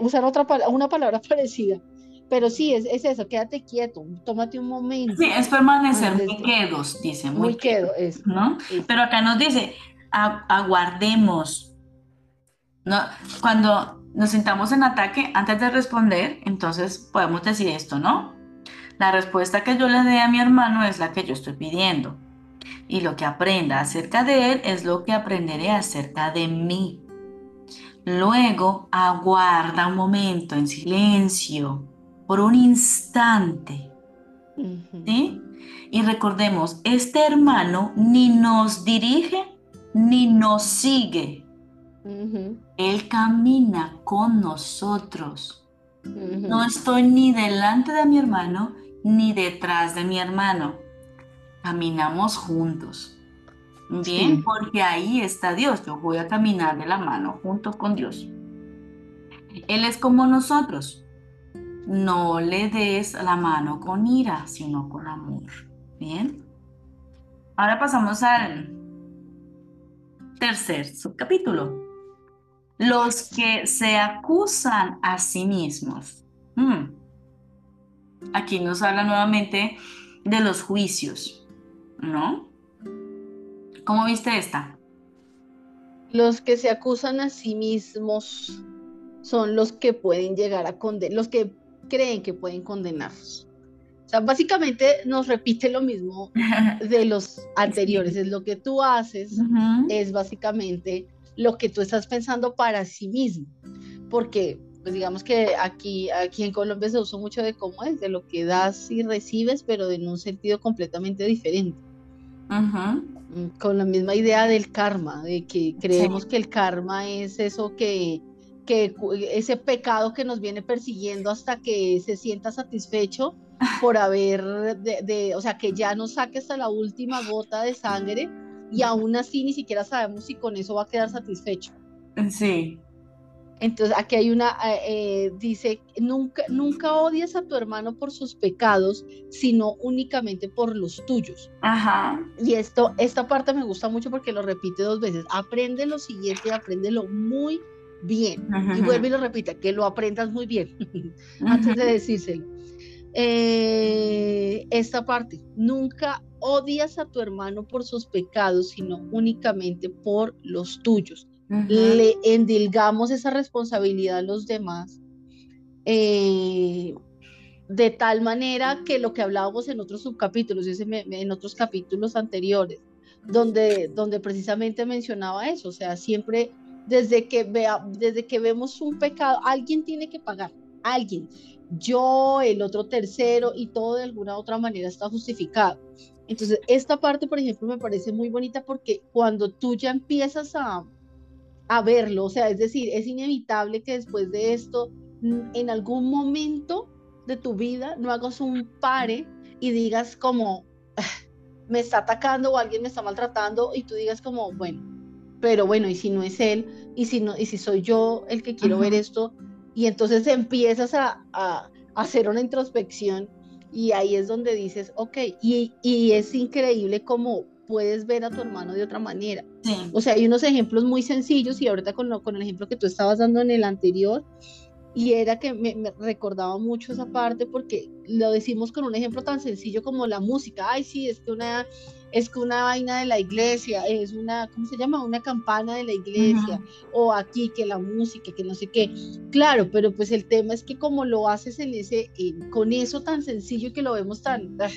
usar otra una palabra parecida. Pero sí, es, es, eso, quédate quieto, tómate un momento. Sí, es permanecer muy quedos, dice. Muy, quedo, es, ¿no? Pero acá nos dice, aguardemos. ¿no? Cuando nos sentamos en ataque, antes de responder, entonces podemos decir esto, ¿no? La respuesta que yo le dé a mi hermano es la que yo estoy pidiendo. Y lo que aprenda acerca de él es lo que aprenderé acerca de mí. Luego aguarda un momento en silencio, por un instante. ¿Sí? Y recordemos, este hermano ni nos dirige ni nos sigue. Él camina con nosotros. No estoy ni delante de mi hermano ni detrás de mi hermano. Caminamos juntos. Bien, porque ahí está Dios. Yo voy a caminar de la mano junto con Dios. Él es como nosotros. No le des la mano con ira, sino con amor. Bien. Ahora pasamos al tercer subcapítulo. Los que se acusan a sí mismos. Hmm. Aquí nos habla nuevamente de los juicios, ¿no? ¿Cómo viste esta? Los que se acusan a sí mismos son los que pueden llegar a condenar, los que creen que pueden condenarlos. O sea, básicamente nos repite lo mismo de los anteriores. Es lo que tú haces, es básicamente lo que tú estás pensando para sí mismo. Porque pues digamos que aquí, aquí en Colombia se usa mucho de cómo es, de lo que das y recibes, pero en un sentido completamente diferente. Mm, con la misma idea del karma, de que creemos que el karma es eso que, que ese pecado que nos viene persiguiendo hasta que se sienta satisfecho por haber, de, o sea, que ya no saque hasta la última gota de sangre y aún así ni siquiera sabemos si con eso va a quedar satisfecho. Sí. Entonces aquí hay una, eh, eh, dice, nunca, nunca odias a tu hermano por sus pecados, sino únicamente por los tuyos. Ajá. Y esto, esta parte me gusta mucho porque lo repite dos veces. Aprende lo siguiente, apréndelo muy bien. Y vuelve y lo repite, que lo aprendas muy bien, antes de decírselo. Eh, esta parte, nunca odias a tu hermano por sus pecados, sino únicamente por los tuyos le endilgamos esa responsabilidad a los demás, eh, de tal manera que lo que hablábamos en otros subcapítulos, en otros capítulos anteriores, donde, donde precisamente mencionaba eso, o sea, siempre desde que, vea, desde que vemos un pecado, alguien tiene que pagar, alguien, yo, el otro tercero, y todo de alguna otra manera está justificado. Entonces, esta parte, por ejemplo, me parece muy bonita porque cuando tú ya empiezas a, a verlo, o sea, es decir, es inevitable que después de esto, en algún momento de tu vida, no hagas un pare y digas como, ah, me está atacando o alguien me está maltratando y tú digas como, bueno, pero bueno, y si no es él, y si no, y si soy yo el que quiero ver esto, y entonces empiezas a, hacer una introspección y ahí es donde dices, ok, y, y es increíble como puedes ver a tu hermano de otra manera. O sea, hay unos ejemplos muy sencillos y ahorita con, con el ejemplo que tú estabas dando en el anterior, y era que me, recordaba mucho esa parte porque lo decimos con un ejemplo tan sencillo como la música. Ay, sí, es que una, es que una vaina de la iglesia, es una, ¿cómo se llama? Una campana de la iglesia, o aquí que la música, que no sé qué. Claro, pero pues el tema es que como lo haces en ese, con eso tan sencillo que lo vemos tan, ah,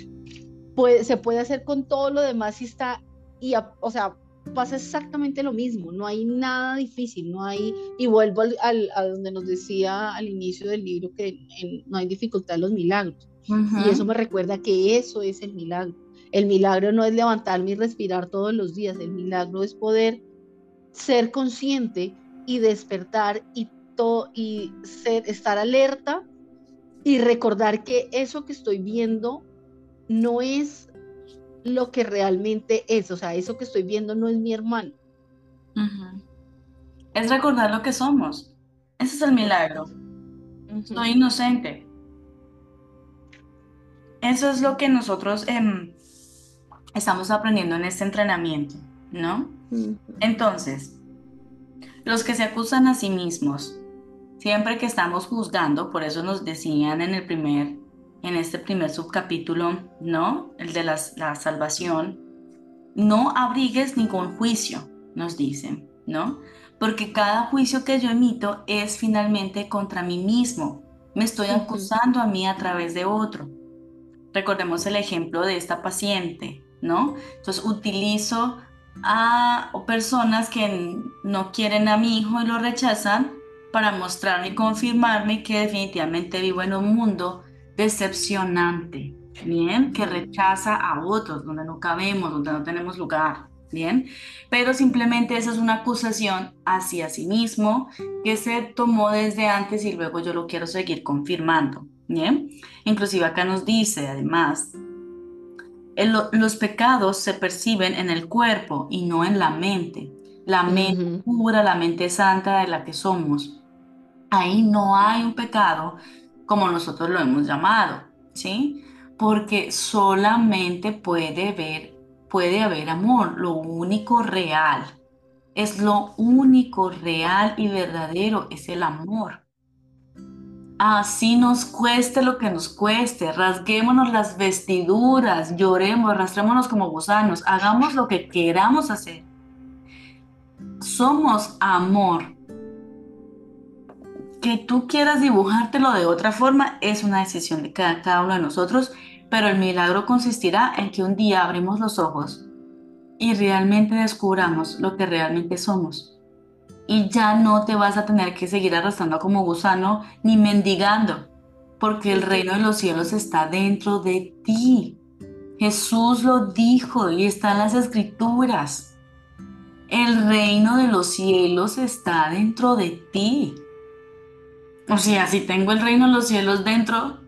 se puede hacer con todo lo demás y está, y o sea, pasa exactamente lo mismo, no hay nada difícil, no hay, y vuelvo al, a donde nos decía al inicio del libro que no hay dificultad en los milagros. Y eso me recuerda que eso es el milagro. El milagro no es levantarme y respirar todos los días, el milagro es poder ser consciente y despertar y, y ser, estar alerta y recordar que eso que estoy viendo no es lo que realmente es, o sea, eso que estoy viendo no es mi hermano. Es recordar lo que somos. Ese es el milagro. Soy inocente. Eso es lo que nosotros em, estamos aprendiendo en este entrenamiento, ¿no? Entonces, los que se acusan a sí mismos, siempre que estamos juzgando, por eso nos decían en el primer en este primer subcapítulo, ¿no? El de la, salvación, no abrigues ningún juicio, nos dicen, ¿no? Porque cada juicio que yo emito es finalmente contra mí mismo. Me estoy acusando a mí a través de otro. Recordemos el ejemplo de esta paciente, ¿no? Entonces utilizo a personas que no quieren a mi hijo y lo rechazan para mostrarme y confirmarme que definitivamente vivo en un mundo decepcionante, ¿bien? Que rechaza a otros, donde no cabemos, donde no tenemos lugar, ¿bien? Pero simplemente esa es una acusación hacia sí mismo que se tomó desde antes y luego yo lo quiero seguir confirmando, ¿bien? Inclusive acá nos dice, además, los pecados se perciben en el cuerpo y no en la mente. La mente pura, la mente santa de la que somos. Ahí no hay un pecado como nosotros lo hemos llamado, ¿sí? Porque solamente puede haber, puede haber amor, lo único real. Es lo único real y verdadero, es el amor. Así nos cueste lo que nos cueste, rasguémonos las vestiduras, lloremos, arrastrémonos como gusanos, hagamos lo que queramos hacer. Somos amor, que tú quieras dibujártelo de otra forma es una decisión de cada, uno de nosotros, pero el milagro consistirá en que un día abrimos los ojos y realmente descubramos lo que realmente somos. Y ya no te vas a tener que seguir arrastrando como gusano ni mendigando, porque el reino de los cielos está dentro de ti. Jesús lo dijo y está en las escrituras. El reino de los cielos está dentro de ti. O sea, si tengo el reino de los cielos dentro,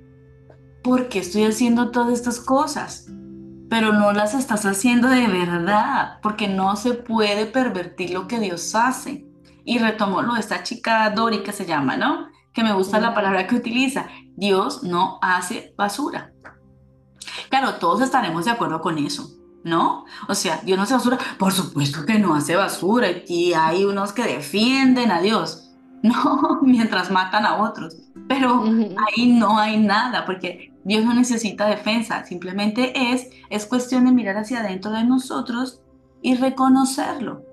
¿por qué estoy haciendo todas estas cosas? Pero no las estás haciendo de verdad, porque no se puede pervertir lo que Dios hace. Y retomo lo de esta chica Dori que se llama, ¿no? Que me gusta la palabra que utiliza. Dios no hace basura. Claro, todos estaremos de acuerdo con eso, ¿no? O sea, Dios no hace basura. Por supuesto que no hace basura. Y hay unos que defienden a Dios. no mientras matan a otros. Pero ahí no hay nada, porque Dios no necesita defensa, simplemente es, es cuestión de mirar hacia adentro de nosotros y reconocerlo.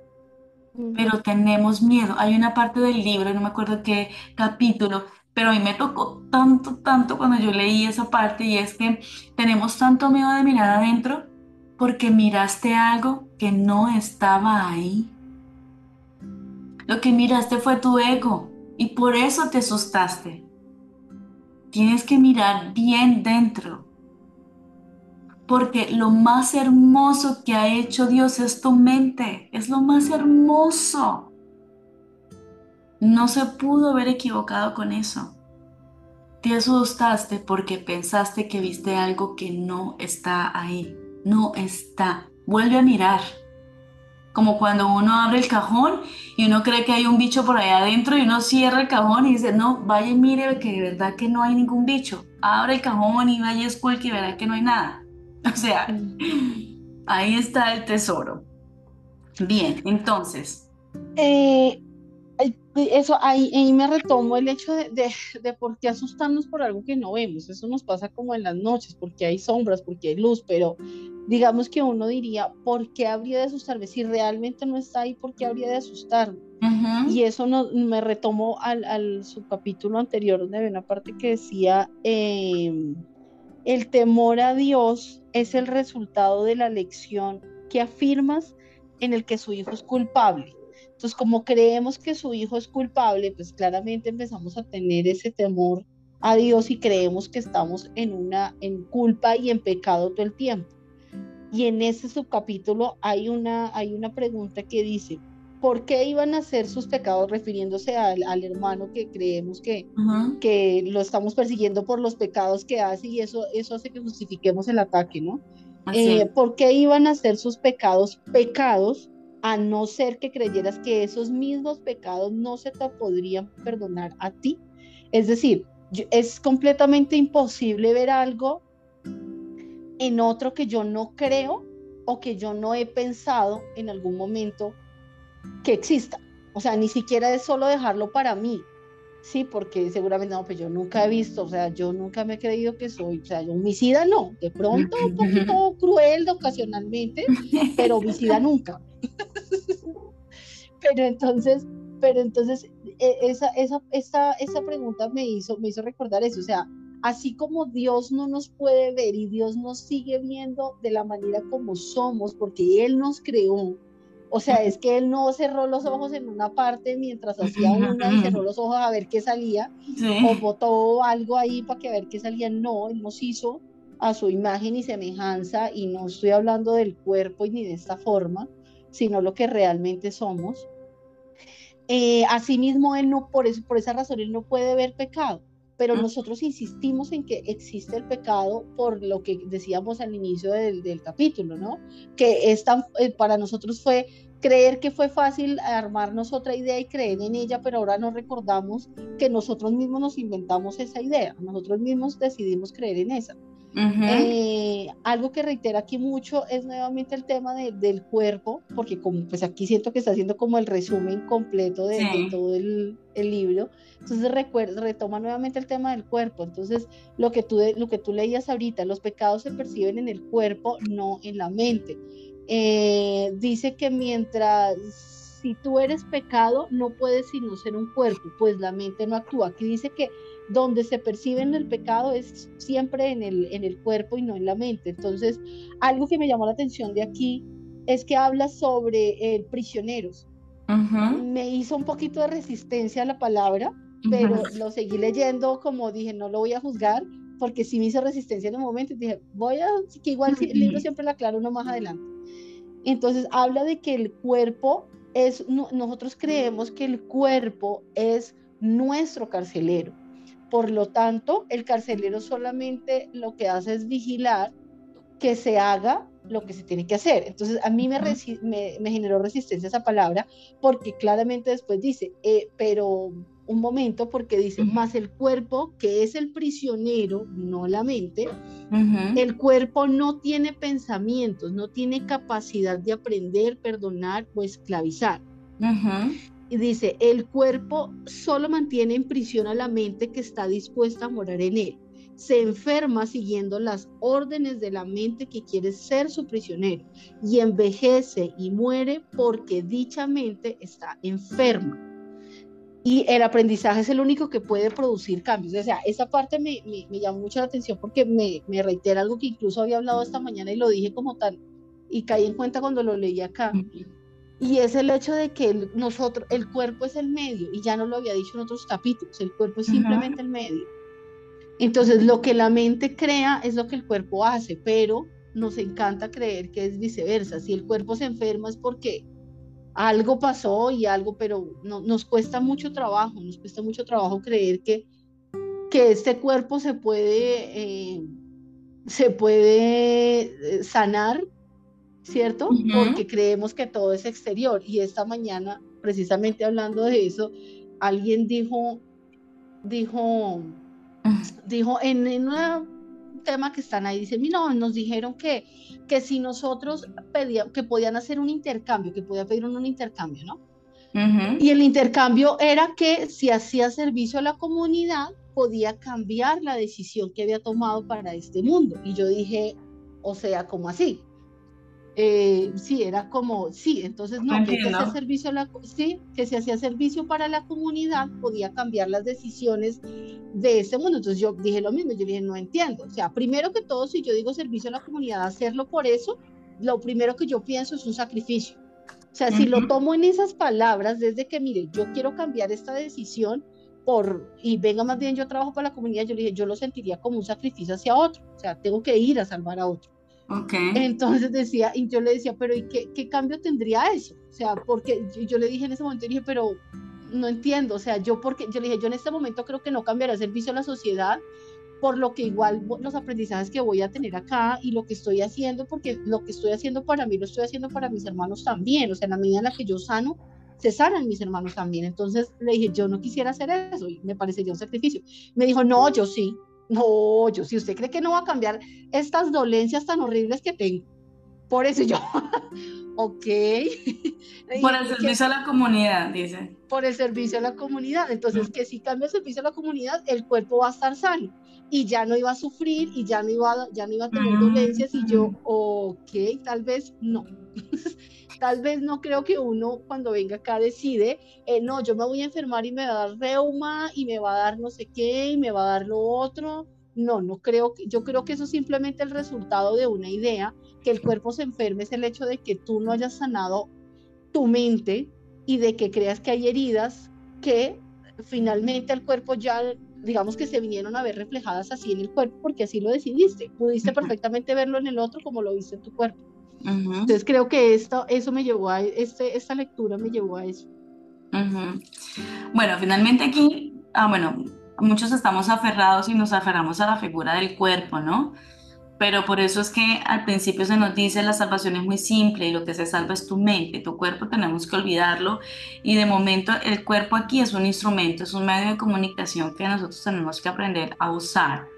Pero tenemos miedo. Hay una parte del libro, no me acuerdo qué capítulo, pero a mí me tocó tanto, tanto cuando yo leí esa parte y es que tenemos tanto miedo de mirar adentro porque miraste algo que no estaba ahí. Lo que miraste fue tu ego y por eso te asustaste. Tienes que mirar bien dentro. Porque lo más hermoso que ha hecho Dios es tu mente. Es lo más hermoso. No se pudo haber equivocado con eso. Te asustaste porque pensaste que viste algo que no está ahí. No está. Vuelve a mirar como cuando uno abre el cajón y uno cree que hay un bicho por ahí adentro y uno cierra el cajón y dice, no, vaya y mire que de verdad que no hay ningún bicho. Abre el cajón y vaya a escuelque y verá que no hay nada. O sea, ahí está el tesoro. Bien, entonces. Eh, eso ahí, me retomo el hecho de, de, de, por qué asustarnos por algo que no vemos. Eso nos pasa como en las noches, porque hay sombras, porque hay luz, pero digamos que uno diría, ¿por qué habría de asustarme? Si realmente no está ahí, ¿por qué habría de asustarme? Y eso no, me retomó al, al subcapítulo anterior, donde había una parte que decía, em, el temor a Dios es el resultado de la lección que afirmas en el que su hijo es culpable. Entonces, como creemos que su hijo es culpable, pues claramente empezamos a tener ese temor a Dios y creemos que estamos en una en culpa y en pecado todo el tiempo. Y en ese subcapítulo hay una hay una pregunta que dice, ¿por qué iban a ser sus pecados refiriéndose al, hermano que creemos que, que lo estamos persiguiendo por los pecados que hace y eso eso hace que justifiquemos el ataque, ¿no? Eh, ¿Por qué iban a ser sus pecados pecados a no ser que creyeras que esos mismos pecados no se te podrían perdonar a ti? Es decir, es completamente imposible ver algo en otro que yo no creo o que yo no he pensado en algún momento que exista. O sea, ni siquiera es solo dejarlo para mí, sí, porque seguramente no, pues yo nunca he visto, o sea, yo nunca me he creído que soy, o sea, yo homicida no, de pronto un poquito cruel ocasionalmente, pero homicida nunca. pero entonces, pero entonces, e, esa, esa, esa, esa pregunta me hizo, me hizo recordar eso, o sea, así como Dios no nos puede ver y Dios nos sigue viendo de la manera como somos, porque Él nos creó, o sea, es que él no cerró los ojos en una parte mientras hacía una y cerró los ojos a ver qué salía, o botó algo ahí para que a ver qué salía. No, él nos hizo a su imagen y semejanza, y no estoy hablando del cuerpo y ni de esta forma, sino lo que realmente somos. Eh, asimismo, él no, por, eso, por esa razón, él no puede ver pecado pero nosotros insistimos en que existe el pecado por lo que decíamos al inicio del, capítulo, ¿no? Que es eh, para nosotros fue creer que fue fácil armarnos otra idea y creer en ella, pero ahora no recordamos que nosotros mismos nos inventamos esa idea, nosotros mismos decidimos creer en esa. Eh, algo que reitera aquí mucho es nuevamente el tema del cuerpo, porque como pues aquí siento que está haciendo como el resumen completo de, todo el, libro, entonces recuerda, retoma nuevamente el tema del cuerpo, entonces lo que, tú, lo que tú leías ahorita, los pecados se perciben en el cuerpo, no en la mente. Eh, dice que mientras si tú eres pecado, no puedes sino ser un cuerpo, pues la mente no actúa. Aquí dice que donde se percibe en el pecado es siempre en el, en el cuerpo y no en la mente. Entonces, algo que me llamó la atención de aquí es que habla sobre eh, prisioneros. Me hizo un poquito de resistencia a la palabra, pero lo seguí leyendo como dije, no lo voy a juzgar, porque sí me hizo resistencia en un momento y dije, voy a, que igual el libro siempre lo aclaro uno más adelante. Entonces habla de que el cuerpo es, nosotros creemos que el cuerpo es nuestro carcelero por lo tanto, el carcelero solamente lo que hace es vigilar que se haga lo que se tiene que hacer. Entonces, a mí me, me, generó resistencia esa palabra porque claramente después dice, eh, pero un momento, porque dice, más el cuerpo, que es el prisionero, no la mente, el cuerpo no tiene pensamientos, no tiene capacidad de aprender, perdonar o esclavizar y dice, el cuerpo solo mantiene en prisión a la mente que está dispuesta a morar en él. Se enferma siguiendo las órdenes de la mente que quiere ser su prisionero y envejece y muere porque dicha mente está enferma. Y el aprendizaje es el único que puede producir cambios. O sea, esa parte me, me, llamó mucho la atención porque me, me reitera algo que incluso había hablado esta mañana y lo dije como tal y caí en cuenta cuando lo leí acá. Y es el hecho de que el, nosotros, el cuerpo es el medio, y ya no lo había dicho en otros capítulos, el cuerpo es simplemente el medio. Entonces, lo que la mente crea es lo que el cuerpo hace, pero nos encanta creer que es viceversa. Si el cuerpo se enferma es porque algo pasó y algo, pero no, nos cuesta mucho trabajo, nos cuesta mucho trabajo creer que, que este cuerpo se puede, eh, se puede eh, sanar ¿cierto? Porque creemos que todo es exterior. Y esta mañana, precisamente hablando de eso, alguien dijo, dijo, dijo en, un tema que están ahí, dice, mira, nos dijeron que, que si nosotros pedíamos, que podían hacer un intercambio, que podía pedir un, intercambio, ¿no? Y el intercambio era que si hacía servicio a la comunidad, podía cambiar la decisión que había tomado para este mundo. Y yo dije, o sea, ¿cómo así? Eh, sí, era como, sí, entonces no, que, hacer servicio a la, sí, que se hacía servicio para la comunidad, podía cambiar las decisiones de ese mundo. Entonces yo dije lo mismo, yo dije, no entiendo. O sea, primero que todo, si yo digo servicio a la comunidad, hacerlo por eso, lo primero que yo pienso es un sacrificio. O sea, si lo tomo en esas palabras, desde que, mire, yo quiero cambiar esta decisión por, y venga más bien yo trabajo para la comunidad, yo le dije, yo lo sentiría como un sacrificio hacia otro. O sea, tengo que ir a salvar a otro. Okay. Entonces decía, y yo le decía, pero ¿y qué, qué cambio tendría eso? O sea, porque yo, le dije en ese momento, dije, pero no entiendo, o sea, yo porque, yo le dije, yo en este momento creo que no cambiará el servicio a la sociedad, por lo que igual los aprendizajes que voy a tener acá y lo que estoy haciendo, porque lo que estoy haciendo para mí lo estoy haciendo para mis hermanos también, o sea, en la medida en la que yo sano, se sanan mis hermanos también. Entonces le dije, yo no quisiera hacer eso y me parecería un sacrificio. Me dijo, no, yo sí, no, yo, si usted cree que no va a cambiar estas dolencias tan horribles que tengo, por eso yo, ok. Por el servicio a la comunidad, dice. Por el servicio a la comunidad. Entonces, que si cambia el servicio a la comunidad, el cuerpo va a estar sano y ya no iba a sufrir y ya no iba, ya no iba a tener dolencias y yo, ok, tal vez no. tal vez no creo que uno cuando venga acá decide, eh, no, yo me voy a enfermar y me va a dar reuma y me va a dar no sé qué y me va a dar lo otro. No, no creo que, yo creo que eso es simplemente el resultado de una idea, que el cuerpo se enferme es el hecho de que tú no hayas sanado tu mente y de que creas que hay heridas que finalmente el cuerpo ya digamos que se vinieron a ver reflejadas así en el cuerpo porque así lo decidiste. Pudiste perfectamente verlo en el otro como lo viste en tu cuerpo. Entonces creo que esto, eso me llevó a, este, esta lectura me llevó a eso. Bueno, finalmente aquí, ah, bueno, muchos estamos aferrados y nos aferramos a la figura del cuerpo, ¿no? Pero por eso es que al principio se nos dice la salvación es muy simple y lo que se salva es tu mente, tu cuerpo tenemos que olvidarlo y de momento el cuerpo aquí es un instrumento, es un medio de comunicación que nosotros tenemos que aprender a usar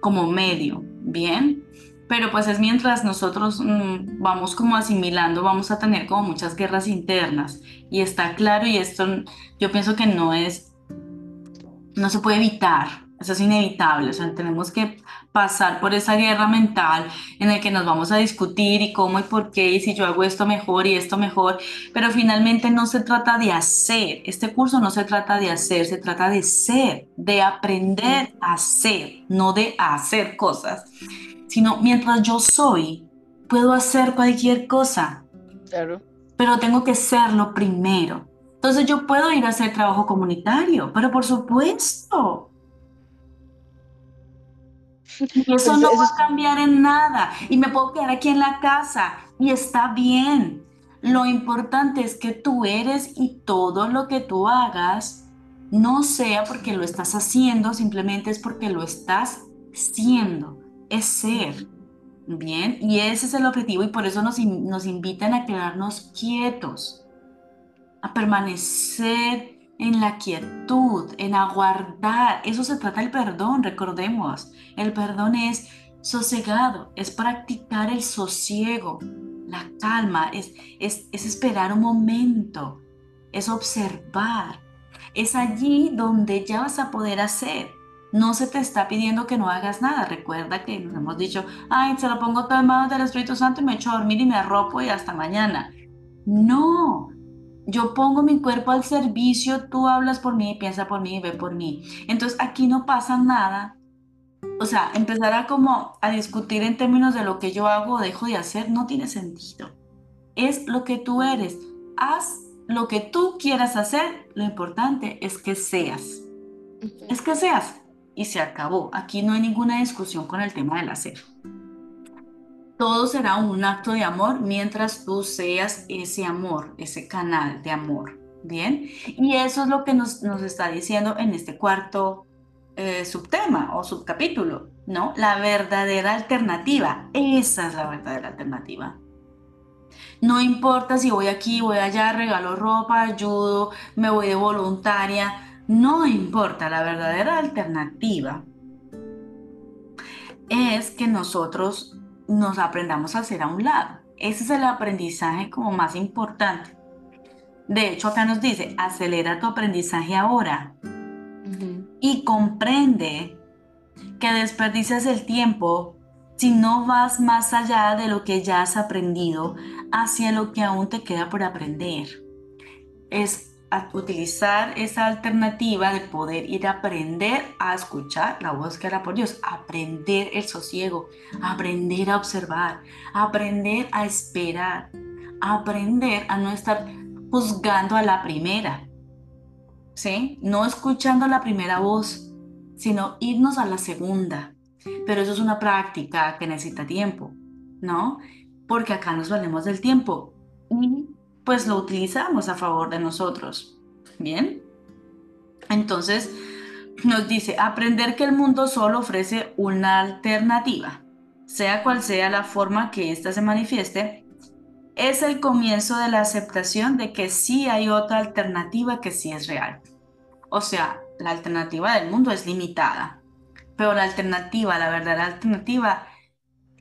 como medio, ¿bien? Pero pues es mientras nosotros mm, vamos como asimilando, vamos a tener como muchas guerras internas. Y está claro y esto yo pienso que no es, no se puede evitar, eso es inevitable, o sea, tenemos que pasar por esa guerra mental en la que nos vamos a discutir y cómo y por qué y si yo hago esto mejor y esto mejor, pero finalmente no se trata de hacer, este curso no se trata de hacer, se trata de ser, de aprender a ser, no de hacer cosas sino mientras yo soy, puedo hacer cualquier cosa. Claro. Pero tengo que serlo primero. Entonces yo puedo ir a hacer trabajo comunitario, pero por supuesto. Y eso no va a cambiar en nada. Y me puedo quedar aquí en la casa y está bien. Lo importante es que tú eres y todo lo que tú hagas no sea porque lo estás haciendo, simplemente es porque lo estás siendo es ser. Bien, y ese es el objetivo y por eso nos, nos invitan a quedarnos quietos, a permanecer en la quietud, en aguardar. Eso se trata el perdón, recordemos. El perdón es sosegado, es practicar el sosiego, la calma, es, es, es esperar un momento, es observar. Es allí donde ya vas a poder hacer no se te está pidiendo que no hagas nada. Recuerda que nos hemos dicho, ay, se lo pongo todo en manos del Espíritu Santo y me echo a dormir y me arropo y hasta mañana. No, yo pongo mi cuerpo al servicio, tú hablas por mí, piensa por mí y ve por mí. Entonces aquí no pasa nada. O sea, empezar a como a discutir en términos de lo que yo hago o dejo de hacer no tiene sentido. Es lo que tú eres. Haz lo que tú quieras hacer. Lo importante es que seas. Es que seas y se acabó. Aquí no hay ninguna discusión con el tema del hacer. Todo será un acto de amor mientras tú seas ese amor, ese canal de amor. Bien, y eso es lo que nos, está diciendo en este cuarto eh, subtema o subcapítulo, ¿no? La verdadera alternativa. Esa es la verdadera alternativa. No importa si voy aquí, voy allá, regalo ropa, ayudo, me voy de voluntaria no importa, la verdadera alternativa es que nosotros nos aprendamos a hacer a un lado. Ese es el aprendizaje como más importante. De hecho, acá nos dice, acelera tu aprendizaje ahora y comprende que desperdicias el tiempo si no vas más allá de lo que ya has aprendido hacia lo que aún te queda por aprender. Es utilizar esa alternativa de poder ir a aprender a escuchar la voz que era por Dios, aprender el sosiego, aprender a observar, aprender a esperar, aprender a no estar juzgando a la primera, ¿sí? No escuchando la primera voz, sino irnos a la segunda. Pero eso es una práctica que necesita tiempo, ¿no? Porque acá nos valemos del tiempo pues lo utilizamos a favor de nosotros. Bien. Entonces nos dice, aprender que el mundo solo ofrece una alternativa, sea cual sea la forma que ésta se manifieste, es el comienzo de la aceptación de que sí hay otra alternativa que sí es real. O sea, la alternativa del mundo es limitada, pero la alternativa, la verdadera alternativa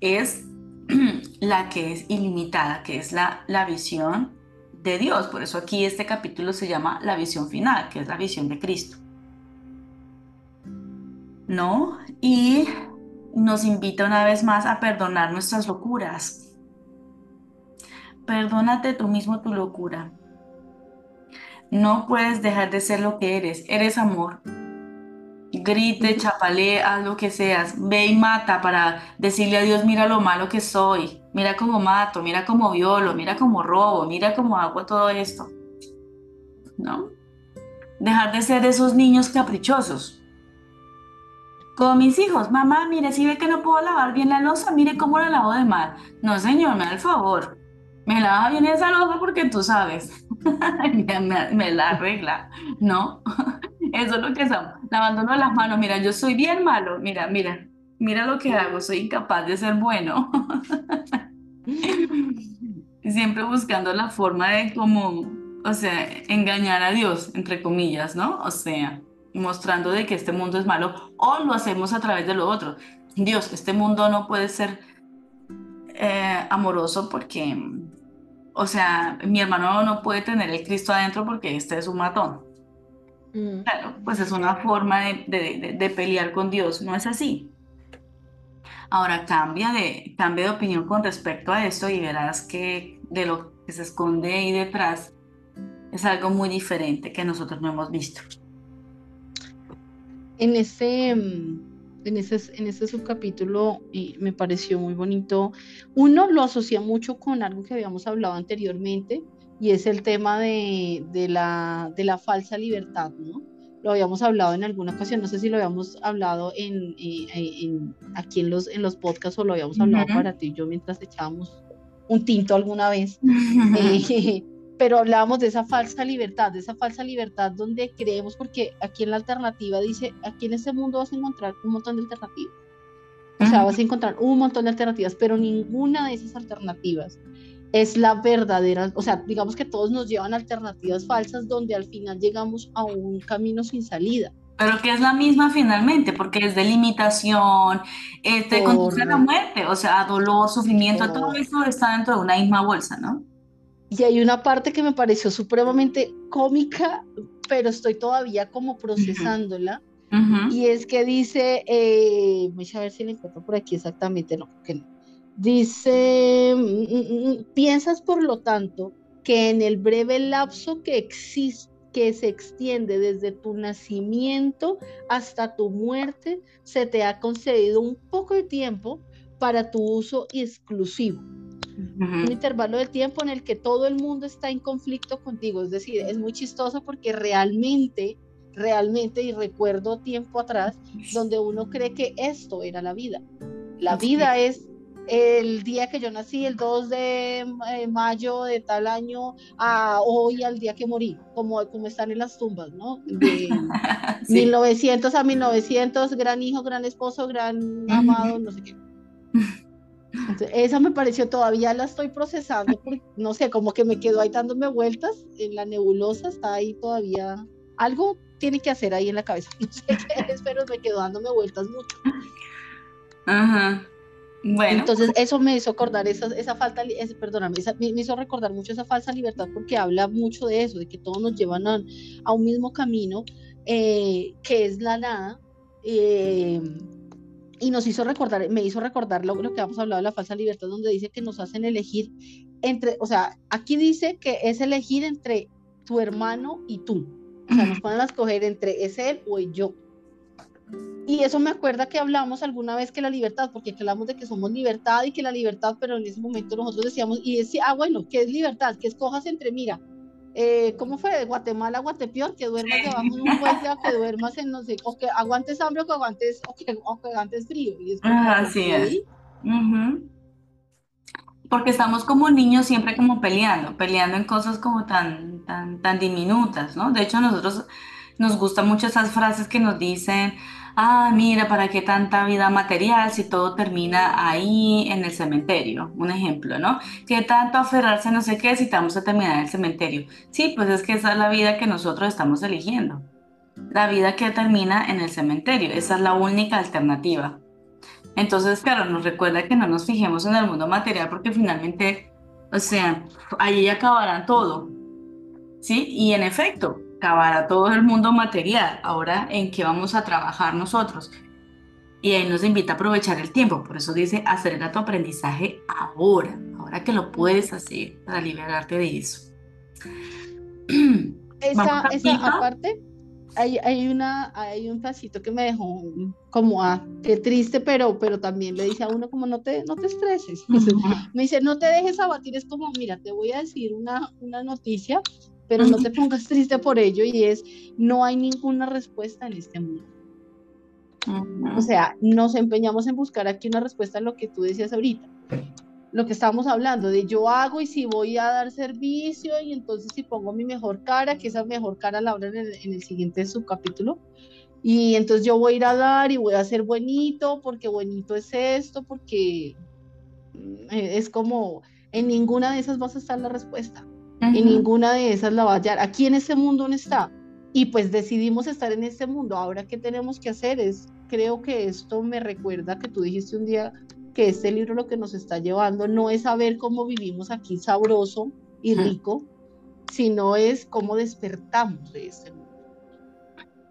es la que es ilimitada, que es la, la visión de Dios. Por eso aquí este capítulo se llama la visión final, que es la visión de Cristo. ¿No? Y nos invita una vez más a perdonar nuestras locuras, Perdónate tú mismo tu locura. No puedes dejar de ser lo que eres. Eres amor. Grite, chapale, haz lo que seas. Ve y mata para decirle a Dios, mira lo malo que soy. Mira cómo mato, mira cómo violo, mira cómo robo, mira cómo hago todo esto. ¿No? Dejar de ser esos niños caprichosos. Con mis hijos, mamá, mire, si ve que no puedo lavar bien la losa, mire cómo la lavo de mal. No, señor, me da el favor me lava bien esa losa porque tú sabes, me, la arregla, ¿no? Eso es lo que son, lavándonos las manos, mira, yo soy bien malo, mira, mira, mira lo que hago, soy incapaz de ser bueno. Siempre buscando la forma de como, o sea, engañar a Dios, entre comillas, ¿no? O sea, mostrando de que este mundo es malo o lo hacemos a través de lo otro. Dios, este mundo no puede ser eh, amoroso porque o sea, mi hermano no puede tener el Cristo adentro porque este es un matón. Mm. Claro, pues es una forma de, pelear con Dios, no es así. Ahora cambia de, cambia de opinión con respecto a esto y verás que de lo que se esconde ahí detrás es algo muy diferente que nosotros no hemos visto. En ese, en ese, en ese subcapítulo y me pareció muy bonito. Uno lo asocia mucho con algo que habíamos hablado anteriormente y es el tema de, de, la, de la falsa libertad, ¿no? Lo habíamos hablado en alguna ocasión, no sé si lo habíamos hablado en, en, aquí en los, en los podcasts o lo habíamos hablado para ti y yo mientras echábamos un tinto alguna vez. eh, pero hablábamos de esa falsa libertad, de esa falsa libertad donde creemos, porque aquí en la alternativa dice, aquí en este mundo vas a encontrar un montón de alternativas. O sea, vas a encontrar un montón de alternativas, pero ninguna de esas alternativas es la verdadera, o sea, digamos que todos nos llevan alternativas falsas donde al final llegamos a un camino sin salida. Pero que es la misma finalmente, porque es de limitación, te conduce a la muerte, o sea, dolor, sufrimiento, todo eso está dentro de una misma bolsa, ¿no? Y hay una parte que me pareció supremamente cómica, pero estoy todavía como procesándola. Y es que dice, eh, voy a ver si la encuentro por aquí exactamente, no, que no. Dice, mm, mm, mm, piensas por lo tanto que en el breve lapso que existe, que se extiende desde tu nacimiento hasta tu muerte, se te ha concedido un poco de tiempo para tu uso exclusivo un intervalo de tiempo en el que todo el mundo está en conflicto contigo. Es decir, es muy chistoso porque realmente, realmente, y recuerdo tiempo atrás, donde uno cree que esto era la vida. La vida es el día que yo nací, el 2 de eh, mayo de tal año, a hoy, al día que morí, como, como están en las tumbas, ¿no? De 1900 a 1900, gran hijo, gran esposo, gran amado, no sé qué. esa me pareció, todavía la estoy procesando, porque, no sé, como que me quedo ahí dándome vueltas en la nebulosa, está ahí todavía. Algo tiene que hacer ahí en la cabeza. No sé qué es, pero me quedo dándome vueltas mucho. Ajá. Bueno. Entonces eso me hizo acordar esa, esa falta, perdóname, me, hizo recordar mucho esa falsa libertad porque habla mucho de eso, de que todos nos llevan a, un mismo camino, eh, que es la nada. Eh, y nos hizo recordar, me hizo recordar lo, lo que hemos hablado de la falsa libertad, donde dice que nos hacen elegir entre, o sea, aquí dice que es elegir entre tu hermano y tú. O sea, nos ponen a escoger entre es él o el yo. Y eso me acuerda que hablamos alguna vez que la libertad, porque hablamos de que somos libertad y que la libertad, pero en ese momento nosotros decíamos, y decía, ah, bueno, ¿qué es libertad? Que escojas entre, mira, eh, ¿cómo fue? De Guatemala Guatepeor, que duermas debajo de un puente, o que duermas en no sé, o que aguantes hambre o que aguantes, o que, aguantes frío. Y es así es. Porque estamos como niños siempre como peleando, peleando en cosas como tan, tan, tan diminutas, ¿no? De hecho, a nosotros nos gustan mucho esas frases que nos dicen, ah, mira, ¿para qué tanta vida material si todo termina ahí en el cementerio? Un ejemplo, ¿no? ¿Qué tanto aferrarse no sé qué si vamos a terminar en el cementerio? Sí, pues es que esa es la vida que nosotros estamos eligiendo. La vida que termina en el cementerio, esa es la única alternativa. Entonces, claro, nos recuerda que no nos fijemos en el mundo material porque finalmente, o sea, allí acabará todo. ¿Sí? Y en efecto, acabará todo el mundo material. Ahora, ¿en qué vamos a trabajar nosotros? Y ahí nos invita a aprovechar el tiempo. Por eso dice, acelera tu aprendizaje ahora, ahora que lo puedes hacer para liberarte de eso. Esa, esa aparte, hay, hay, una, hay un pasito que me dejó como, ah, qué triste, pero, pero también le dice a uno como no te, no te estreses. me dice, no te dejes abatir, es como, mira, te voy a decir una, una noticia pero no te pongas triste por ello y es, no hay ninguna respuesta en este mundo. O sea, nos empeñamos en buscar aquí una respuesta a lo que tú decías ahorita. Lo que estábamos hablando de yo hago y si voy a dar servicio y entonces si pongo mi mejor cara, que esa mejor cara la hablan en, en el siguiente subcapítulo, y entonces yo voy a ir a dar y voy a ser buenito porque buenito es esto, porque mm, es como en ninguna de esas vas a estar la respuesta y ninguna de esas la va a hallar. Aquí en ese mundo no está. Y pues decidimos estar en este mundo. Ahora, ¿qué tenemos que hacer? Es, creo que esto me recuerda que tú dijiste un día que este libro lo que nos está llevando no es saber cómo vivimos aquí sabroso y rico, sino es cómo despertamos de este mundo.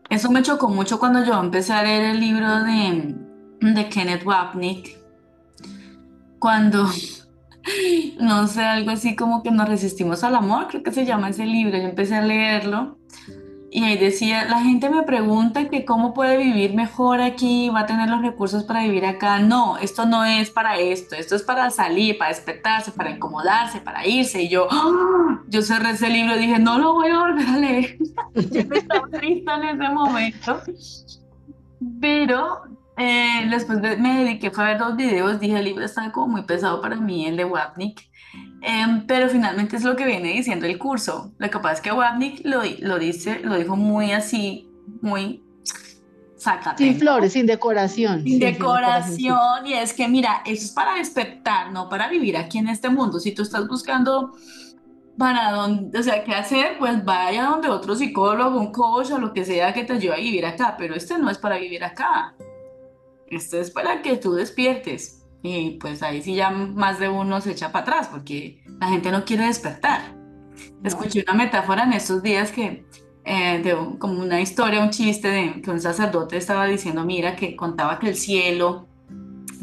Eso me chocó mucho cuando yo empecé a leer el libro de, de Kenneth Wapnick, cuando no sé, algo así como que nos resistimos al amor, creo que se llama ese libro. Yo empecé a leerlo y ahí decía, la gente me pregunta que cómo puede vivir mejor aquí, va a tener los recursos para vivir acá. No, esto no es para esto, esto es para salir, para despertarse, para incomodarse, para irse. Y yo, ¡ah! yo cerré ese libro y dije, no lo voy a volver a leer. yo estaba triste en ese momento. Pero eh, después me dediqué fue a ver dos videos, dije el libro estaba como muy pesado para mí, el de Wapnick, em, pero finalmente es lo que viene diciendo el curso. Lo que pasa es que Wapnick lo, lo, dice, lo dijo muy así, muy sácate. Sin flores, sin decoración. Sin, decoración, y es que mira, eso es para despertar, no para vivir aquí en este mundo. Si tú estás buscando para dónde, o sea, qué hacer, pues vaya donde otro psicólogo, un coach o lo que sea que te ayude a vivir acá, pero este no es para vivir acá. Esto es para que tú despiertes. Y pues ahí sí ya más de uno se echa para atrás porque la gente no quiere despertar. Escuché una metáfora en estos días que, eh, de como una historia, un chiste de que un sacerdote estaba diciendo, mira, que contaba que el cielo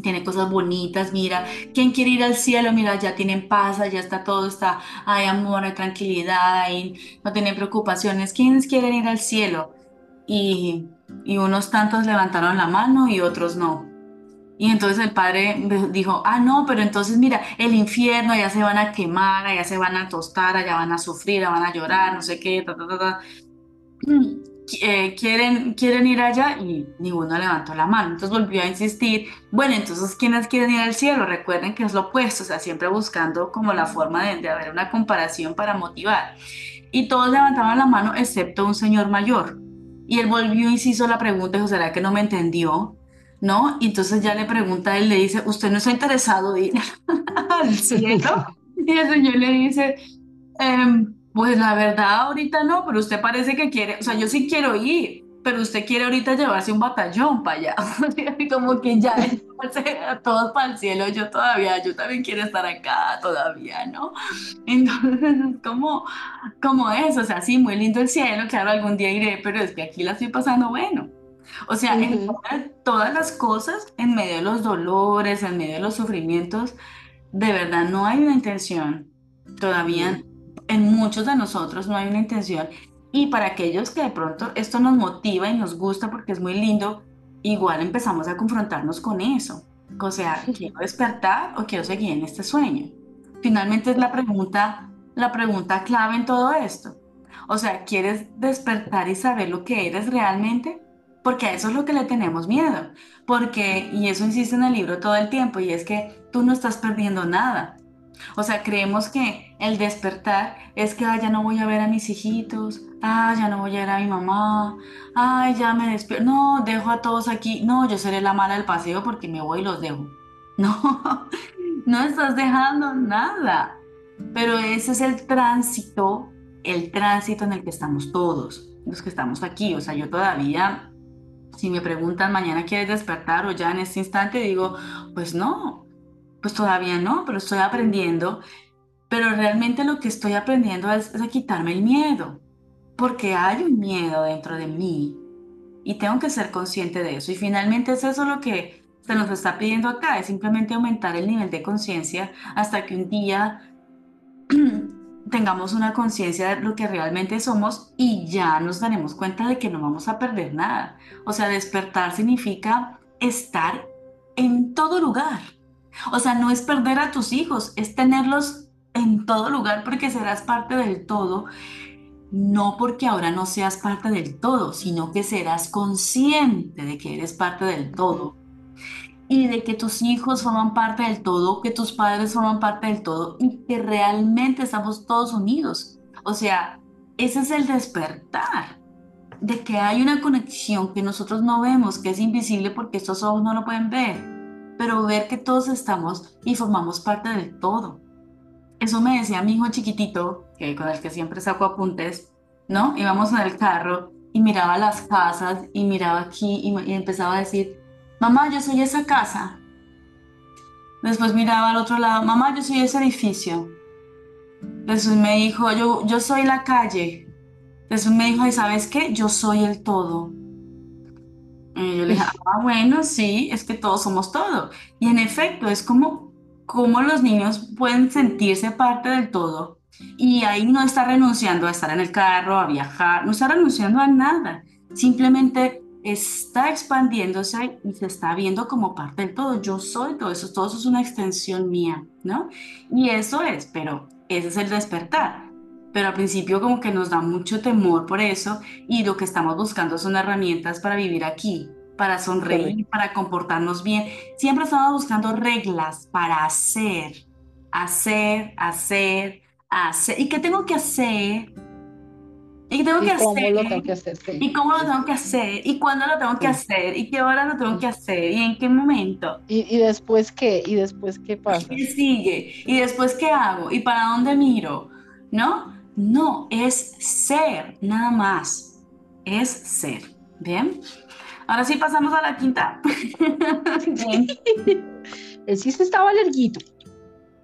tiene cosas bonitas, mira, ¿quién quiere ir al cielo? Mira, ya tienen paz, ya está todo, está, hay amor, hay tranquilidad, hay, no tienen preocupaciones. ¿Quiénes quieren ir al cielo? Y unos tantos levantaron la mano y otros no. Y entonces el padre dijo, ah, no, pero entonces mira, el infierno, allá se van a quemar, allá se van a tostar, allá van a sufrir, van a llorar, no sé qué, ta, ta, ta, eh, quieren, quieren ir allá y ninguno levantó la mano. Entonces volvió a insistir, bueno, entonces ¿quiénes quieren ir al cielo? Recuerden que es lo opuesto, o sea, siempre buscando como la forma de, de haber una comparación para motivar. Y todos levantaban la mano excepto un señor mayor. Y él volvió y se hizo la pregunta, dijo, ¿será que no me entendió? ¿No? Y entonces ya le pregunta, él le dice, ¿usted no está interesado en ir al cielo? y el señor le dice, em, pues la verdad ahorita no, pero usted parece que quiere, o sea, yo sí quiero ir, pero usted quiere ahorita llevarse un batallón para allá. Como que ya todos para el cielo, yo todavía, yo también quiero estar acá todavía, ¿no? Entonces, como, como eso, o sea, sí, muy lindo el cielo, claro, algún día iré, pero es que aquí la estoy pasando bueno. O sea, en todas las cosas, en medio de los dolores, en medio de los sufrimientos, de verdad no hay una intención. Todavía en muchos de nosotros no hay una intención. Y para aquellos que de pronto esto nos motiva y nos gusta porque es muy lindo, igual empezamos a confrontarnos con eso. O sea, ¿quiero despertar o quiero seguir en este sueño? Finalmente es la pregunta, la pregunta clave en todo esto. O sea, ¿quieres despertar y saber lo que eres realmente? Porque a eso es lo que le tenemos miedo. Porque, y eso insiste en el libro todo el tiempo, y es que tú no estás perdiendo nada. O sea, creemos que el despertar es que, ya no voy a ver a mis hijitos, ah, ya no voy a ver a mi mamá, ay, ya me despierto, no, dejo a todos aquí, no, yo seré la mala del paseo porque me voy y los dejo. No, no estás dejando nada. Pero ese es el tránsito, el tránsito en el que estamos todos, los que estamos aquí. O sea, yo todavía, si me preguntan mañana quieres despertar o ya en este instante, digo, pues no, pues todavía no, pero estoy aprendiendo. Pero realmente lo que estoy aprendiendo es, es a quitarme el miedo, porque hay un miedo dentro de mí y tengo que ser consciente de eso. Y finalmente es eso lo que se nos está pidiendo acá, es simplemente aumentar el nivel de conciencia hasta que un día tengamos una conciencia de lo que realmente somos y ya nos daremos cuenta de que no vamos a perder nada. O sea, despertar significa estar en todo lugar. O sea, no es perder a tus hijos, es tenerlos en todo lugar porque serás parte del todo. No porque ahora no seas parte del todo, sino que serás consciente de que eres parte del todo y de que tus hijos forman parte del todo, que tus padres forman parte del todo y que realmente estamos todos unidos. O sea, ese es el despertar, de que hay una conexión que nosotros no vemos, que es invisible porque estos ojos no lo pueden ver pero ver que todos estamos y formamos parte del todo. Eso me decía mi hijo chiquitito, que con el que siempre saco apuntes, ¿no? Íbamos en el carro y miraba las casas y miraba aquí y, empezaba a decir, mamá, yo soy esa casa. Después miraba al otro lado, mamá, yo soy ese edificio. Después me dijo, yo, yo soy la calle. Después me dijo, ¿y sabes qué? Yo soy el todo. Y yo le dije, ah, bueno, sí, es que todos somos todo. Y en efecto, es como, como los niños pueden sentirse parte del todo. Y ahí no está renunciando a estar en el carro, a viajar, no está renunciando a nada. Simplemente está expandiéndose y se está viendo como parte del todo. Yo soy todo eso, todo eso es una extensión mía, ¿no? Y eso es, pero ese es el despertar pero al principio como que nos da mucho temor por eso y lo que estamos buscando son herramientas para vivir aquí, para sonreír, para comportarnos bien. Siempre estamos buscando reglas para hacer, hacer, hacer, hacer. ¿Y qué tengo que hacer? ¿Y tengo que cómo hacer? Lo tengo que hacer ¿Y cómo lo tengo que hacer? ¿Y cuándo lo tengo que hacer? ¿Y qué hora lo tengo que hacer? ¿Y en qué momento? ¿Y, después qué? ¿Y después qué pasa? ¿Y qué sigue? ¿Y después qué hago? ¿Y para dónde miro? ¿No? No, es ser, nada más. Es ser. ¿Bien? Ahora sí pasamos a la quinta. El sí estaba larguito.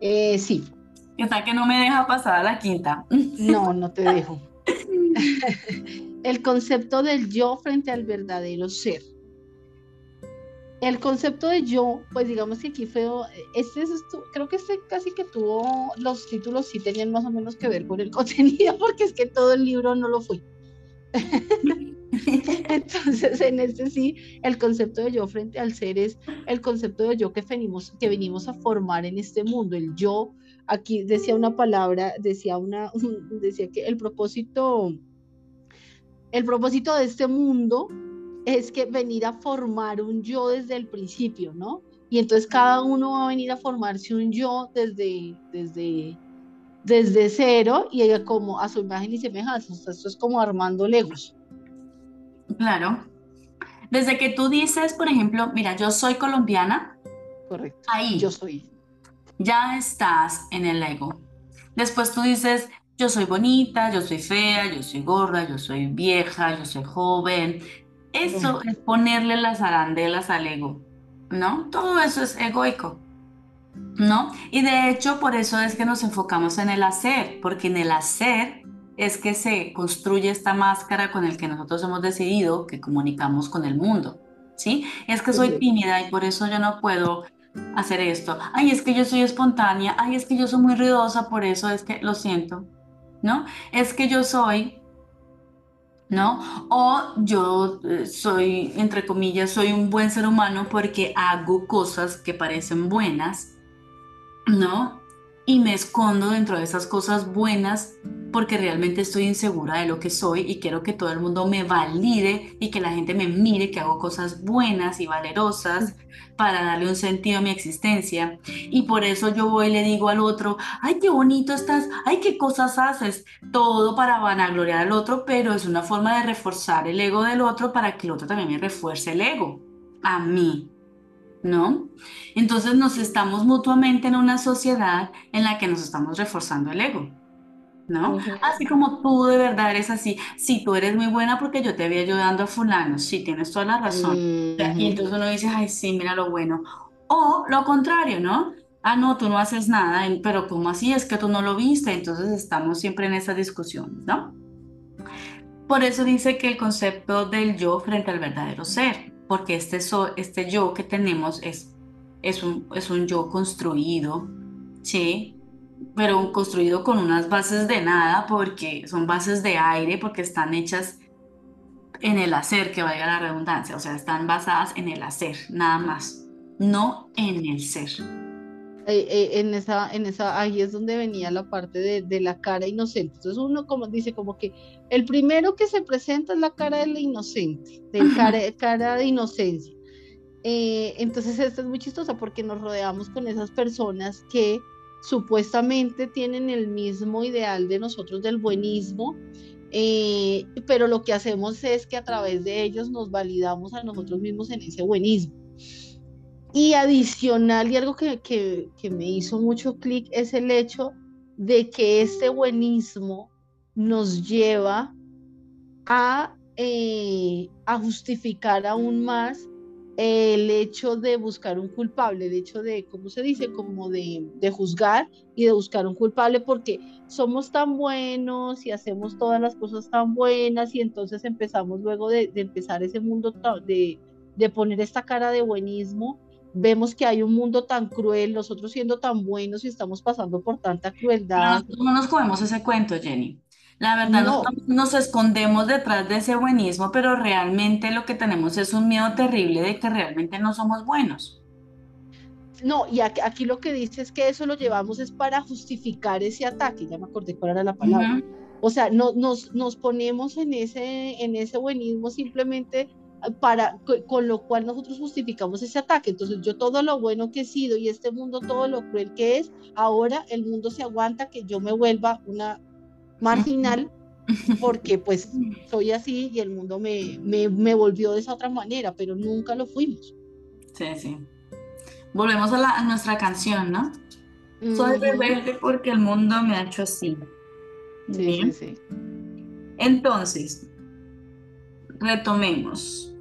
Eh, sí. Está que no me deja pasar a la quinta. No, no te dejo. El concepto del yo frente al verdadero ser el concepto de yo, pues digamos que aquí fue, este es, creo que este casi que tuvo, los títulos sí tenían más o menos que ver con el contenido, porque es que todo el libro no lo fue. Entonces, en este sí, el concepto de yo frente al ser es el concepto de yo que venimos, que venimos a formar en este mundo. El yo, aquí decía una palabra, decía una, decía que el propósito, el propósito de este mundo es que venir a formar un yo desde el principio, ¿no? Y entonces cada uno va a venir a formarse un yo desde, desde, desde cero y ella como a su imagen y semejanza. esto es como armando legos. Claro. Desde que tú dices, por ejemplo, mira, yo soy colombiana. Correcto. Ahí. Yo soy. Ya estás en el ego. Después tú dices, yo soy bonita, yo soy fea, yo soy gorda, yo soy vieja, yo soy joven, eso es ponerle las arandelas al ego, ¿no? Todo eso es egoico, ¿no? Y de hecho por eso es que nos enfocamos en el hacer, porque en el hacer es que se construye esta máscara con el que nosotros hemos decidido que comunicamos con el mundo, ¿sí? Es que soy tímida y por eso yo no puedo hacer esto. Ay, es que yo soy espontánea. Ay, es que yo soy muy ruidosa, por eso es que lo siento, ¿no? Es que yo soy ¿no? O yo eh, soy, entre comillas, soy un buen ser humano porque hago cosas que parecen buenas, ¿no? Y me escondo dentro de esas cosas buenas porque realmente estoy insegura de lo que soy y quiero que todo el mundo me valide y que la gente me mire que hago cosas buenas y valerosas para darle un sentido a mi existencia. Y por eso yo voy y le digo al otro, ay, qué bonito estás, ay, qué cosas haces, todo para vanagloriar al otro, pero es una forma de reforzar el ego del otro para que el otro también me refuerce el ego a mí. ¿No? Entonces nos estamos mutuamente en una sociedad en la que nos estamos reforzando el ego. ¿No? Así como tú de verdad eres así, sí, tú eres muy buena porque yo te vi ayudando a fulano, sí, tienes toda la razón. Y entonces uno dice, ay, sí, mira lo bueno. O lo contrario, ¿no? Ah, no, tú no haces nada, pero ¿cómo así? Es que tú no lo viste, entonces estamos siempre en esa discusión, ¿no? Por eso dice que el concepto del yo frente al verdadero ser, porque este, este yo que tenemos es, es, un, es un yo construido, ¿sí? Pero construido con unas bases de nada, porque son bases de aire, porque están hechas en el hacer, que valga la redundancia, o sea, están basadas en el hacer, nada más, no en el ser. Eh, eh, en esa, en esa, ahí es donde venía la parte de, de, la cara inocente. Entonces uno como dice como que el primero que se presenta es la cara de la inocente, de cara, cara de inocencia. Eh, entonces esto es muy chistoso porque nos rodeamos con esas personas que supuestamente tienen el mismo ideal de nosotros del buenismo, eh, pero lo que hacemos es que a través de ellos nos validamos a nosotros mismos en ese buenismo. Y adicional, y algo que, que, me hizo mucho clic, es el hecho de que este buenismo nos lleva a, eh, a justificar aún más el hecho de buscar un culpable, el hecho de, ¿cómo se dice? Como de, juzgar y de buscar un culpable porque somos tan buenos y hacemos todas las cosas tan buenas y entonces empezamos luego de, empezar ese mundo de, poner esta cara de buenismo, vemos que hay un mundo tan cruel, nosotros siendo tan buenos y estamos pasando por tanta crueldad. no nos comemos ese cuento, Jenny. La verdad, no. nos escondemos detrás de ese buenismo, pero realmente lo que tenemos es un miedo terrible de que realmente no somos buenos. No, y aquí, lo que dice es que eso lo llevamos es para justificar ese ataque, ya me acordé cuál era la palabra. O sea, no, nos, nos ponemos en ese, en ese buenismo simplemente para con lo cual nosotros justificamos ese ataque. Entonces, yo todo lo bueno que he sido y este mundo todo lo cruel que es, ahora el mundo se aguanta que yo me vuelva una marginal porque pues soy así y el mundo me, me, volvió de esa otra manera, pero nunca lo fuimos. Sí, sí. Volvemos a, la, nuestra canción, ¿no? Soy rebelde porque el mundo me ha hecho así. Sí, sí, sí. Entonces, retomemos.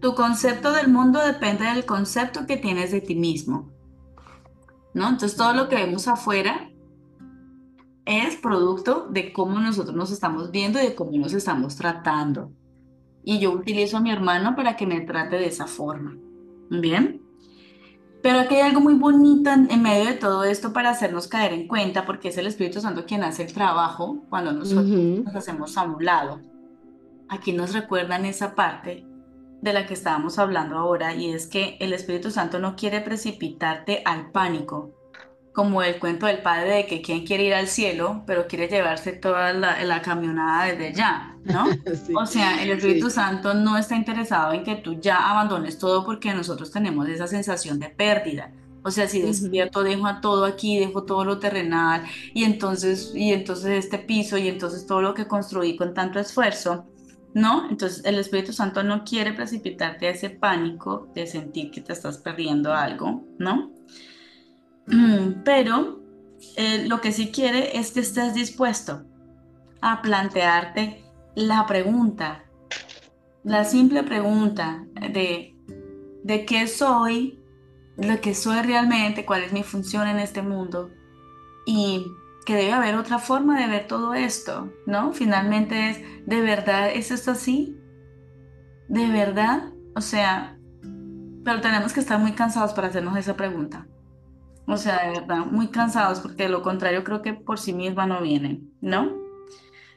Tu concepto del mundo depende del concepto que tienes de ti mismo. ¿No? Entonces, todo lo que vemos afuera es producto de cómo nosotros nos estamos viendo y de cómo nos estamos tratando. Y yo utilizo a mi hermano para que me trate de esa forma. Bien. Pero aquí hay algo muy bonito en, medio de todo esto para hacernos caer en cuenta, porque es el Espíritu Santo quien hace el trabajo cuando nosotros nos hacemos a un lado. Aquí nos recuerdan esa parte de la que estábamos hablando ahora, y es que el Espíritu Santo no quiere precipitarte al pánico, como el cuento del padre de que quien quiere ir al cielo, pero quiere llevarse toda la, camionada desde ya, ¿no? o sea, el Espíritu Santo no está interesado en que tú ya abandones todo porque nosotros tenemos esa sensación de pérdida. O sea, si despierto, dejo a todo aquí, dejo todo lo terrenal y entonces, y entonces este piso y entonces todo lo que construí con tanto esfuerzo, ¿no? Entonces el Espíritu Santo no quiere precipitarte a ese pánico de sentir que te estás perdiendo algo, ¿no? Mm, pero eh, lo que sí quiere es que estés dispuesto a plantearte la pregunta, la simple pregunta de, de qué soy, lo que soy realmente, cuál es mi función en este mundo y que debe haber otra forma de ver todo esto, ¿no? Finalmente es, ¿de verdad es esto así? ¿De verdad? O sea, pero tenemos que estar muy cansados para hacernos esa pregunta. O sea, de verdad, muy cansados porque de lo contrario creo que por sí misma no vienen, ¿no?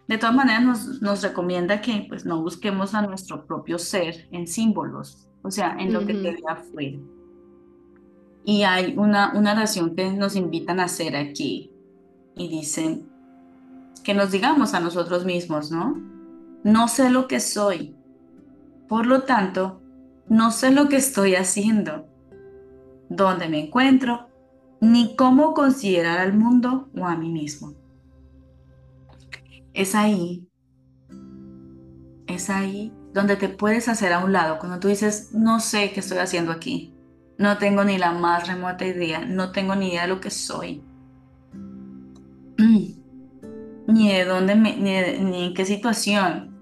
De todas maneras nos, nos recomienda que pues no busquemos a nuestro propio ser en símbolos, o sea, en lo que te ve afuera. Y hay una, una oración que nos invitan a hacer aquí y dicen que nos digamos a nosotros mismos, ¿no? No sé lo que soy, por lo tanto, no sé lo que estoy haciendo, dónde me encuentro, ni cómo considerar al mundo o a mí mismo. Es ahí, es ahí donde te puedes hacer a un lado, cuando tú dices, no sé qué estoy haciendo aquí, no tengo ni la más remota idea, no tengo ni idea de lo que soy, ni de dónde, me, ni, en qué situación,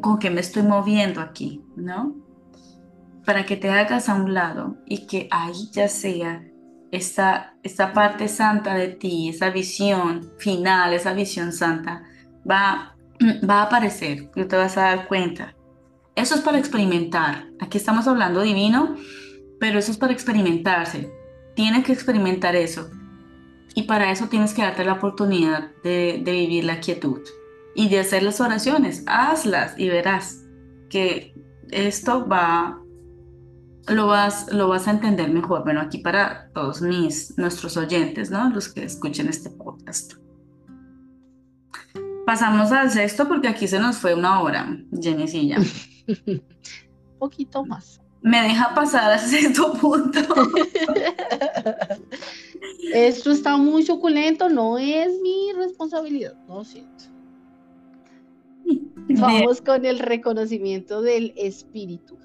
con qué me estoy moviendo aquí, ¿no? Para que te hagas a un lado y que ahí ya sea esta, esta parte santa de ti, esa visión final, esa visión santa, va, va a aparecer y te vas a dar cuenta. Eso es para experimentar. Aquí estamos hablando divino, pero eso es para experimentarse. Tienes que experimentar eso. Y para eso tienes que darte la oportunidad de, vivir la quietud y de hacer las oraciones. Hazlas y verás que esto va, lo vas, lo vas a entender mejor. Bueno, aquí para todos mis, nuestros oyentes, ¿no? Los que escuchen este podcast. Pasamos al sexto porque aquí se nos fue una hora, Jenicilla. Un poquito más me deja pasar a sexto punto. Esto está muy suculento, no es mi responsabilidad, no siento. Vamos con el reconocimiento del espíritu.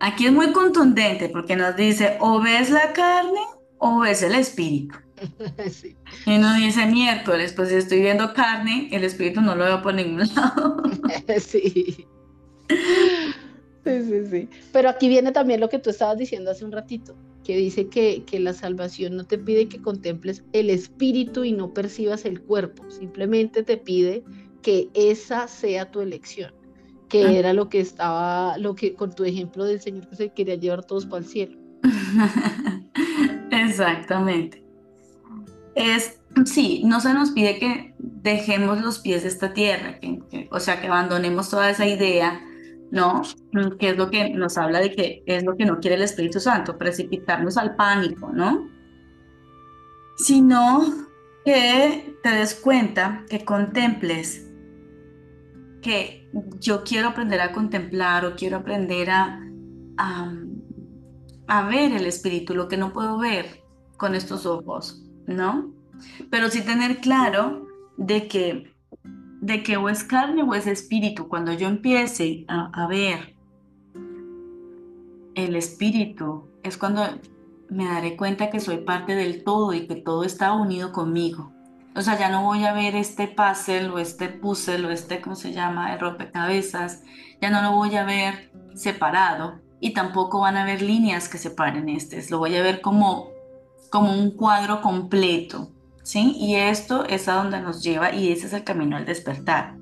Aquí es muy contundente porque nos dice o ves la carne o ves el espíritu. Y nos dice miércoles, pues si estoy viendo carne, el espíritu no lo veo por ningún lado. sí. Sí, sí, sí. Pero aquí viene también lo que tú estabas diciendo hace un ratito, que dice que, que, la salvación no te pide que contemples el espíritu y no percibas el cuerpo, simplemente te pide que esa sea tu elección, que ah. era lo que estaba, lo que con tu ejemplo del Señor que se quería llevar todos para el cielo. Exactamente. Es, sí, no se nos pide que dejemos los pies de esta tierra, o sea, que abandonemos toda esa idea ¿no? Que es lo que nos habla de que es lo que no quiere el Espíritu Santo, precipitarnos al pánico, ¿no? Sino que te des cuenta, que contemples, que yo quiero aprender a contemplar o quiero aprender a, a, ver el Espíritu, lo que no puedo ver con estos ojos, ¿no? Pero sí tener claro de que de que o es carne o es espíritu. Cuando yo empiece a, ver el espíritu, es cuando me daré cuenta que soy parte del todo y que todo está unido conmigo. O sea, ya no voy a ver este puzzle o este puzzle o este, ¿cómo se llama?, el rompecabezas. Ya no lo voy a ver separado y tampoco van a haber líneas que separen este. Lo voy a ver como, como un cuadro completo. ¿sí? Y esto es a donde nos lleva y ese es el camino al despertar.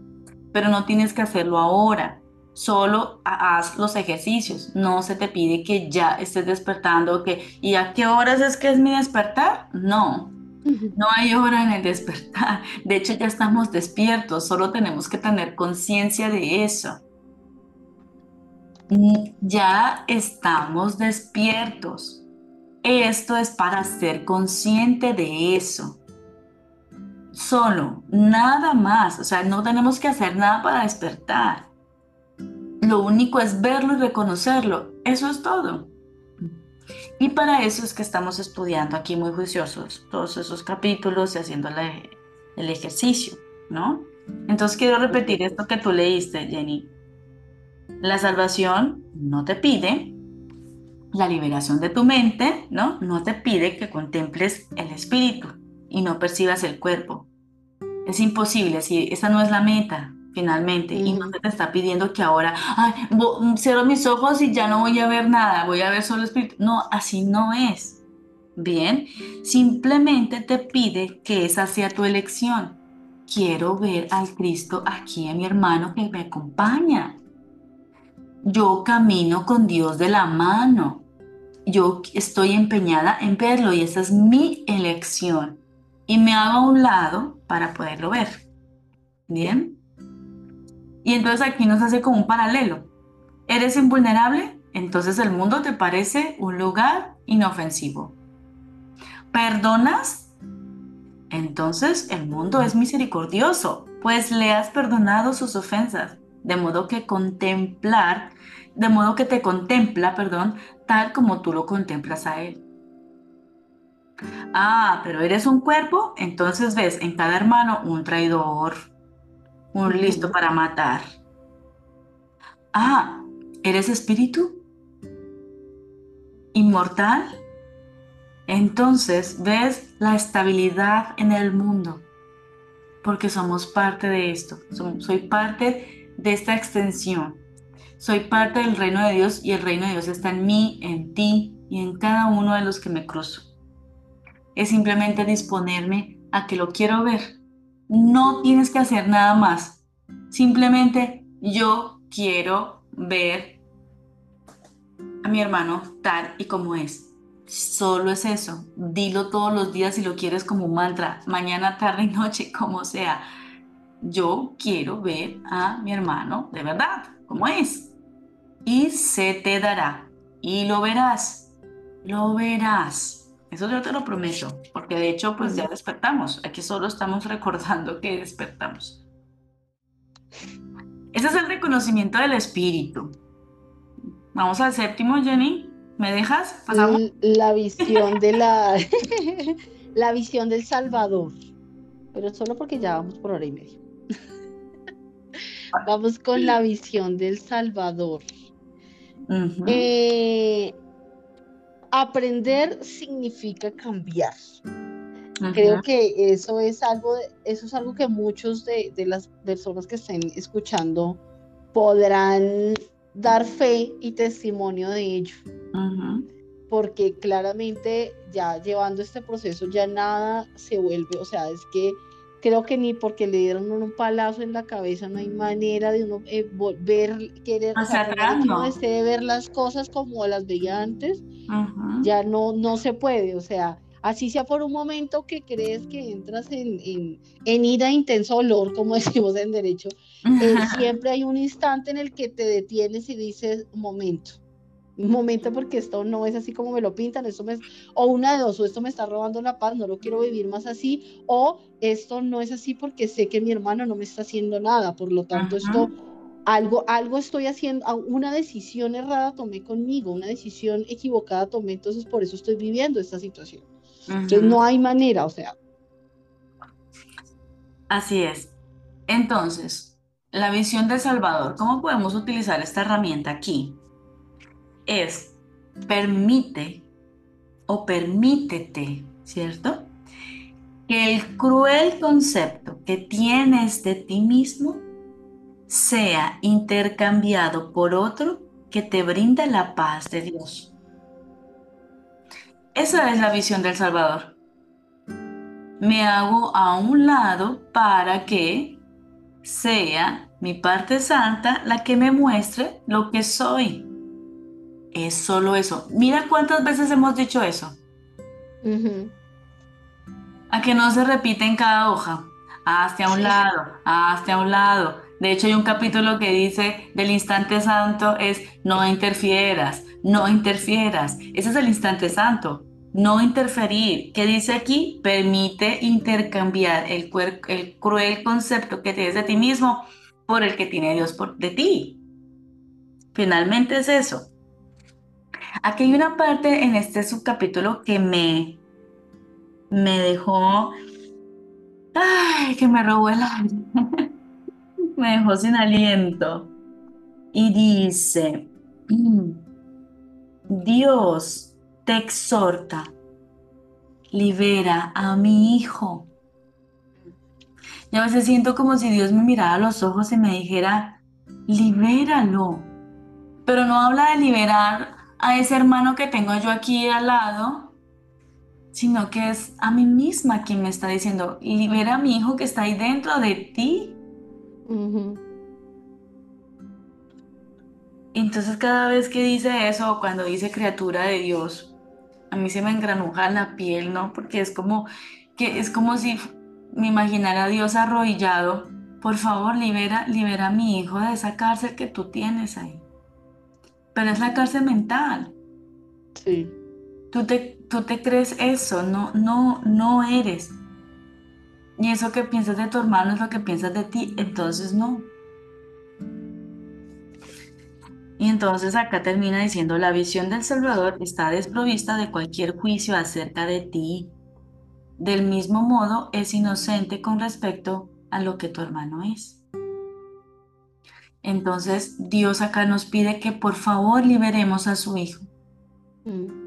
Pero no tienes que hacerlo ahora, solo haz los ejercicios. No se te pide que ya estés despertando, que ¿y a qué horas es que es mi despertar? No. No hay hora en el despertar. De hecho, ya estamos despiertos, solo tenemos que tener conciencia de eso. Ya estamos despiertos. Esto es para ser consciente de eso solo, nada más. O sea, no tenemos que hacer nada para despertar. Lo único es verlo y reconocerlo. Eso es todo. Y para eso es que estamos estudiando aquí muy juiciosos todos esos capítulos y haciendo el ejercicio, ¿no? Entonces quiero repetir esto que tú leíste, Jenny. La salvación no te pide la liberación de tu mente, ¿no? No te pide que contemples el espíritu y no percibas el cuerpo. Es imposible, si esa no es la meta finalmente y no te está pidiendo que ahora Ay, cierro mis ojos y ya no voy a ver nada, voy a ver solo espíritu. No, así no es. Bien, simplemente te pide que esa sea tu elección. Quiero ver al Cristo aquí en mi hermano que me acompaña. Yo camino con Dios de la mano. Yo estoy empeñada en verlo y esa es mi elección. Y me hago a un lado para poderlo ver. Bien. Y entonces aquí nos hace como un paralelo. ¿Eres invulnerable? Entonces el mundo te parece un lugar inofensivo. ¿Perdonas? Entonces el mundo es misericordioso, pues le has perdonado sus ofensas, de modo que contemplar, de modo que te contempla, perdón, tal como tú lo contemplas a él. Ah, pero eres un cuerpo, entonces ves en cada hermano un traidor, un listo para matar. Ah, ¿eres espíritu? ¿Inmortal? Entonces ves la estabilidad en el mundo, porque somos parte de esto, soy parte de esta extensión, soy parte del reino de Dios y el reino de Dios está en mí, en ti y en cada uno de los que me cruzo. Es simplemente disponerme a que lo quiero ver. No tienes que hacer nada más. Simplemente yo quiero ver a mi hermano tal y como es. Solo es eso. Dilo todos los días si lo quieres como un mantra, mañana, tarde y noche, como sea. Yo quiero ver a mi hermano de verdad, como es. Y se te dará. Y lo verás. Lo verás. Eso yo te lo prometo, porque de hecho pues ya despertamos. Aquí solo estamos recordando que despertamos. Ese es el reconocimiento del espíritu. Vamos al séptimo, Jenny. ¿Me dejas? ¿Pasamos? La visión de la, la visión del Salvador. Pero solo porque ya vamos por hora y media. vamos con la visión del Salvador. Eh, aprender significa cambiar. Creo que eso es algo, eso es algo que muchos de, de las personas que estén escuchando podrán dar fe y testimonio de ello. Porque claramente ya llevando este proceso ya nada se vuelve, o sea, es que creo que ni porque le dieron un palazo en la cabeza no hay manera de uno eh, volver, querer, no desee ver las cosas como las veía antes, ya no, no se puede, o sea, así sea por un momento que crees que entras en, en, ira, intenso dolor, como decimos en derecho, eh, siempre hay un instante en el que te detienes y dices, un momento, un momento porque esto no es así como me lo pintan, esto me, o una de dos, o esto me está robando la paz, no lo quiero vivir más así, o esto no es así porque sé que mi hermano no me está haciendo nada, por lo tanto esto algo, algo estoy haciendo, una decisión errada tomé conmigo, una decisión equivocada tomé, entonces por eso estoy viviendo esta situación. Entonces no hay manera, o sea. Así es. Entonces, la visión del Salvador, ¿cómo podemos utilizar esta herramienta aquí? Es permite o permítete, ¿cierto? Que el cruel concepto que tienes de ti mismo sea intercambiado por otro que te brinda la paz de Dios. Esa es la visión del Salvador. Me hago a un lado para que sea mi parte santa la que me muestre lo que soy. Es solo eso. Mira cuántas veces hemos dicho eso. A que no se repite en cada hoja. Hazte a un lado, hazte a un lado. De hecho, hay un capítulo que dice del instante santo es no interfieras, no interfieras. Ese es el instante santo. No interferir. ¿Qué dice aquí? Permite intercambiar el, el cruel concepto que tienes de ti mismo por el que tiene Dios por, de ti. Finalmente es eso. Aquí hay una parte en este subcapítulo que me, me dejó, ay, que me robó el aire, me dejó sin aliento. Y dice, Dios te exhorta, libera a mi hijo. Y a veces siento como si Dios me mirara a los ojos y me dijera, libéralo. Pero no habla de liberar a ese hermano que tengo yo aquí al lado, sino que es a mí misma quien me está diciendo, libera a mi hijo que está ahí dentro de ti. Entonces cada vez que dice eso, o cuando dice criatura de Dios, a mí se me engranuja la piel, ¿no? Porque es como que es como si me imaginara a Dios arrodillado. Por favor, libera, libera a mi hijo de esa cárcel que tú tienes ahí. Pero es la cárcel mental. Sí. Tú te, tú te crees eso, no, no, no eres. Y eso que piensas de tu hermano es lo que piensas de ti, entonces no. Y entonces acá termina diciendo, la visión del Salvador está desprovista de cualquier juicio acerca de ti. Del mismo modo, es inocente con respecto a lo que tu hermano es. Entonces, Dios acá nos pide que por favor liberemos a su hijo. Mm.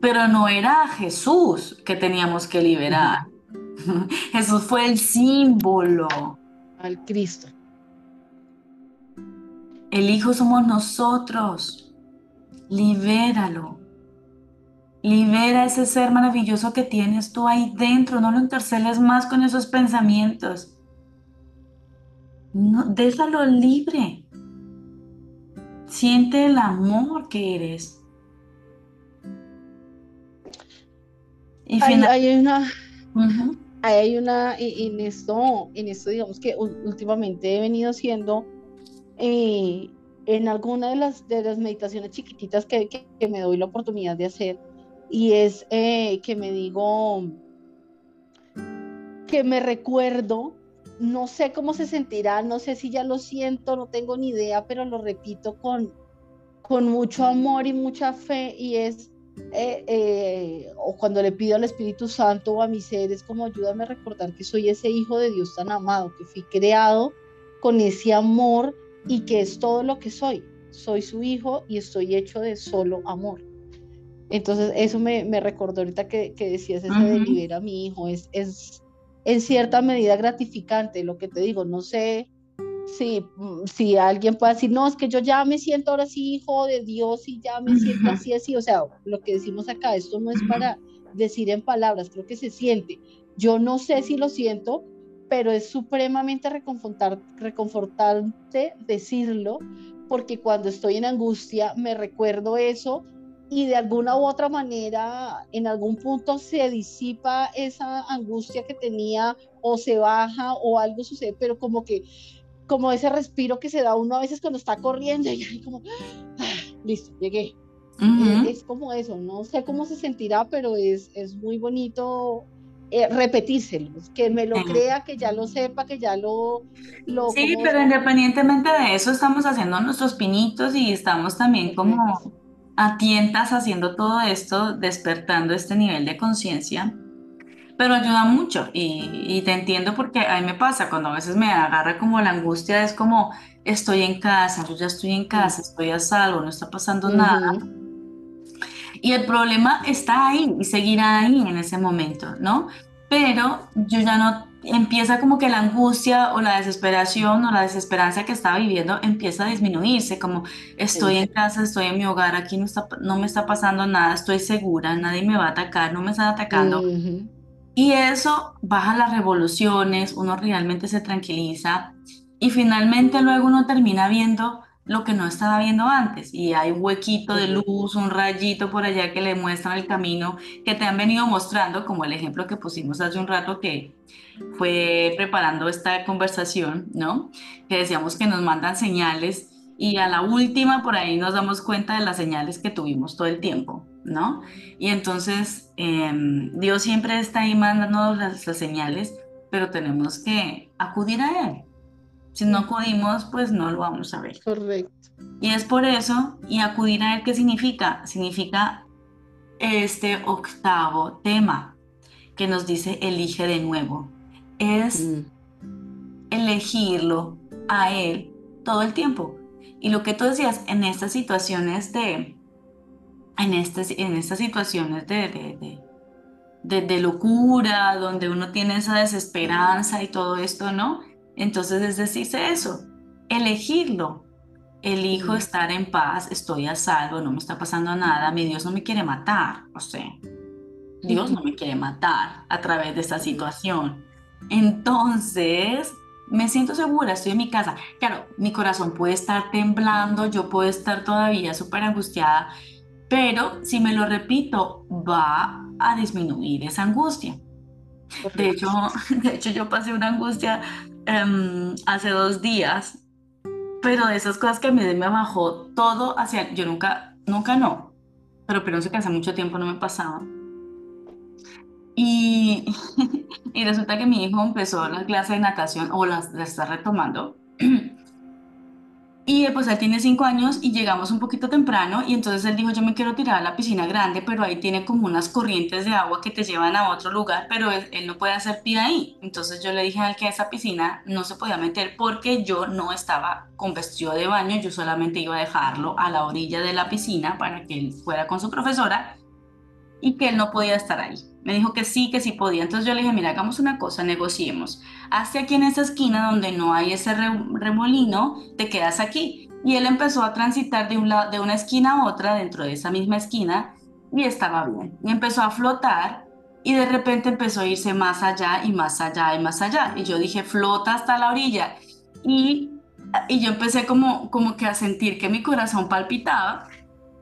Pero no era Jesús que teníamos que liberar. Jesús fue el símbolo. Al Cristo. El Hijo somos nosotros. Libéralo. Libera ese ser maravilloso que tienes tú ahí dentro. No lo encarceles más con esos pensamientos. No, déjalo libre. Siente el amor que eres. Y hay, una, hay una, en esto, en esto digamos que últimamente he venido siendo eh, en alguna de las, de las meditaciones chiquititas que, que, me doy la oportunidad de hacer, y es eh, que me digo, que me recuerdo, no sé cómo se sentirá, no sé si ya lo siento, no tengo ni idea, pero lo repito con, con mucho amor y mucha fe, y es, eh, o cuando le pido al Espíritu Santo o a mis seres, como ayúdame a recordar que soy ese hijo de Dios tan amado, que fui creado con ese amor y que es todo lo que soy. Soy su hijo y estoy hecho de solo amor. Entonces eso me, me recordó ahorita que, que decías ese de libera a mi hijo. Es, es en cierta medida gratificante lo que te digo. No sé si, si alguien puede decir, no, es que yo ya me siento ahora sí hijo de Dios y ya me siento así, así. O sea, lo que decimos acá, esto no es para decir en palabras, creo que se siente. Yo no sé si lo siento, pero es supremamente reconfortante decirlo, porque cuando estoy en angustia me recuerdo eso y de alguna u otra manera en algún punto se disipa esa angustia que tenía o se baja o algo sucede, pero como que como ese respiro que se da uno a veces cuando está corriendo y como ah, listo, llegué. es, como eso, no sé cómo se sentirá, pero es, es muy bonito eh, repetírselos, que me lo crea, que ya lo sepa, que ya lo... lo sí, pero independientemente de eso, estamos haciendo nuestros pinitos y estamos también como atientas haciendo todo esto, despertando este nivel de conciencia. Pero ayuda mucho y, y, te entiendo porque a mí me pasa, cuando a veces me agarra como la angustia, es como estoy en casa, yo ya estoy en casa, estoy a salvo, no está pasando nada y el problema está ahí y seguirá ahí en ese momento, ¿no? Pero yo ya no, empieza como que la angustia o la desesperación o la desesperanza que estaba viviendo empieza a disminuirse, como estoy en casa, estoy en mi hogar, aquí no, está, no me está pasando nada, estoy segura, nadie me va a atacar, no me están atacando. Y eso baja las revoluciones, uno realmente se tranquiliza y finalmente luego uno termina viendo lo que no estaba viendo antes y hay un huequito de luz, un rayito por allá que le muestran el camino que te han venido mostrando, como el ejemplo que pusimos hace un rato que fue preparando esta conversación, ¿no? Que decíamos que nos mandan señales y a la última por ahí nos damos cuenta de las señales que tuvimos todo el tiempo, ¿no? Y entonces em, Dios siempre está ahí mandando las, las señales, pero tenemos que acudir a Él. Si no acudimos, pues no lo vamos a ver. Correcto. Y es por eso, y acudir a él, ¿qué significa? Significa este octavo tema que nos dice elige de nuevo. Es mm. elegirlo a él todo el tiempo. Y lo que tú decías, en estas situaciones de, en estas, en estas situaciones de, de, de locura, donde uno tiene esa desesperanza y todo esto, ¿no? Entonces es decirse eso, elegirlo. Elijo estar en paz, estoy a salvo, no me está pasando nada, mi Dios no me quiere matar, o sea. Dios no me quiere matar a través de esta situación. Entonces, me siento segura, estoy en mi casa. Claro, mi corazón puede estar temblando, yo puedo estar todavía súper angustiada, pero si me lo repito, va a disminuir esa angustia. De hecho, de hecho, yo pasé una angustia em, hace dos días, pero de esas cosas que a mí me bajó todo hacia... Yo nunca, nunca no, pero pienso que hace mucho tiempo no me pasaba. Y, y resulta que mi hijo empezó la clase de natación o la, la está retomando. Y pues él tiene cinco años y llegamos un poquito temprano y entonces él dijo, yo me quiero tirar a la piscina grande, pero ahí tiene como unas corrientes de agua que te llevan a otro lugar, pero él, no puede hacer pie ahí. Entonces yo le dije a él que a esa piscina no se podía meter porque yo no estaba con vestido de baño, yo solamente iba a dejarlo a la orilla de la piscina para que él fuera con su profesora y que él no podía estar ahí. Me dijo que sí, que sí podía. Entonces yo le dije, mira, hagamos una cosa, negociemos. Hazte aquí en esa esquina donde no hay ese remolino, te quedas aquí. Y él empezó a transitar de, un de una esquina a otra dentro de esa misma esquina y estaba bien. Y empezó a flotar y de repente empezó a irse más allá y más allá y más allá. Y yo dije, flota hasta la orilla. Y, y yo empecé como, como que a sentir que mi corazón palpitaba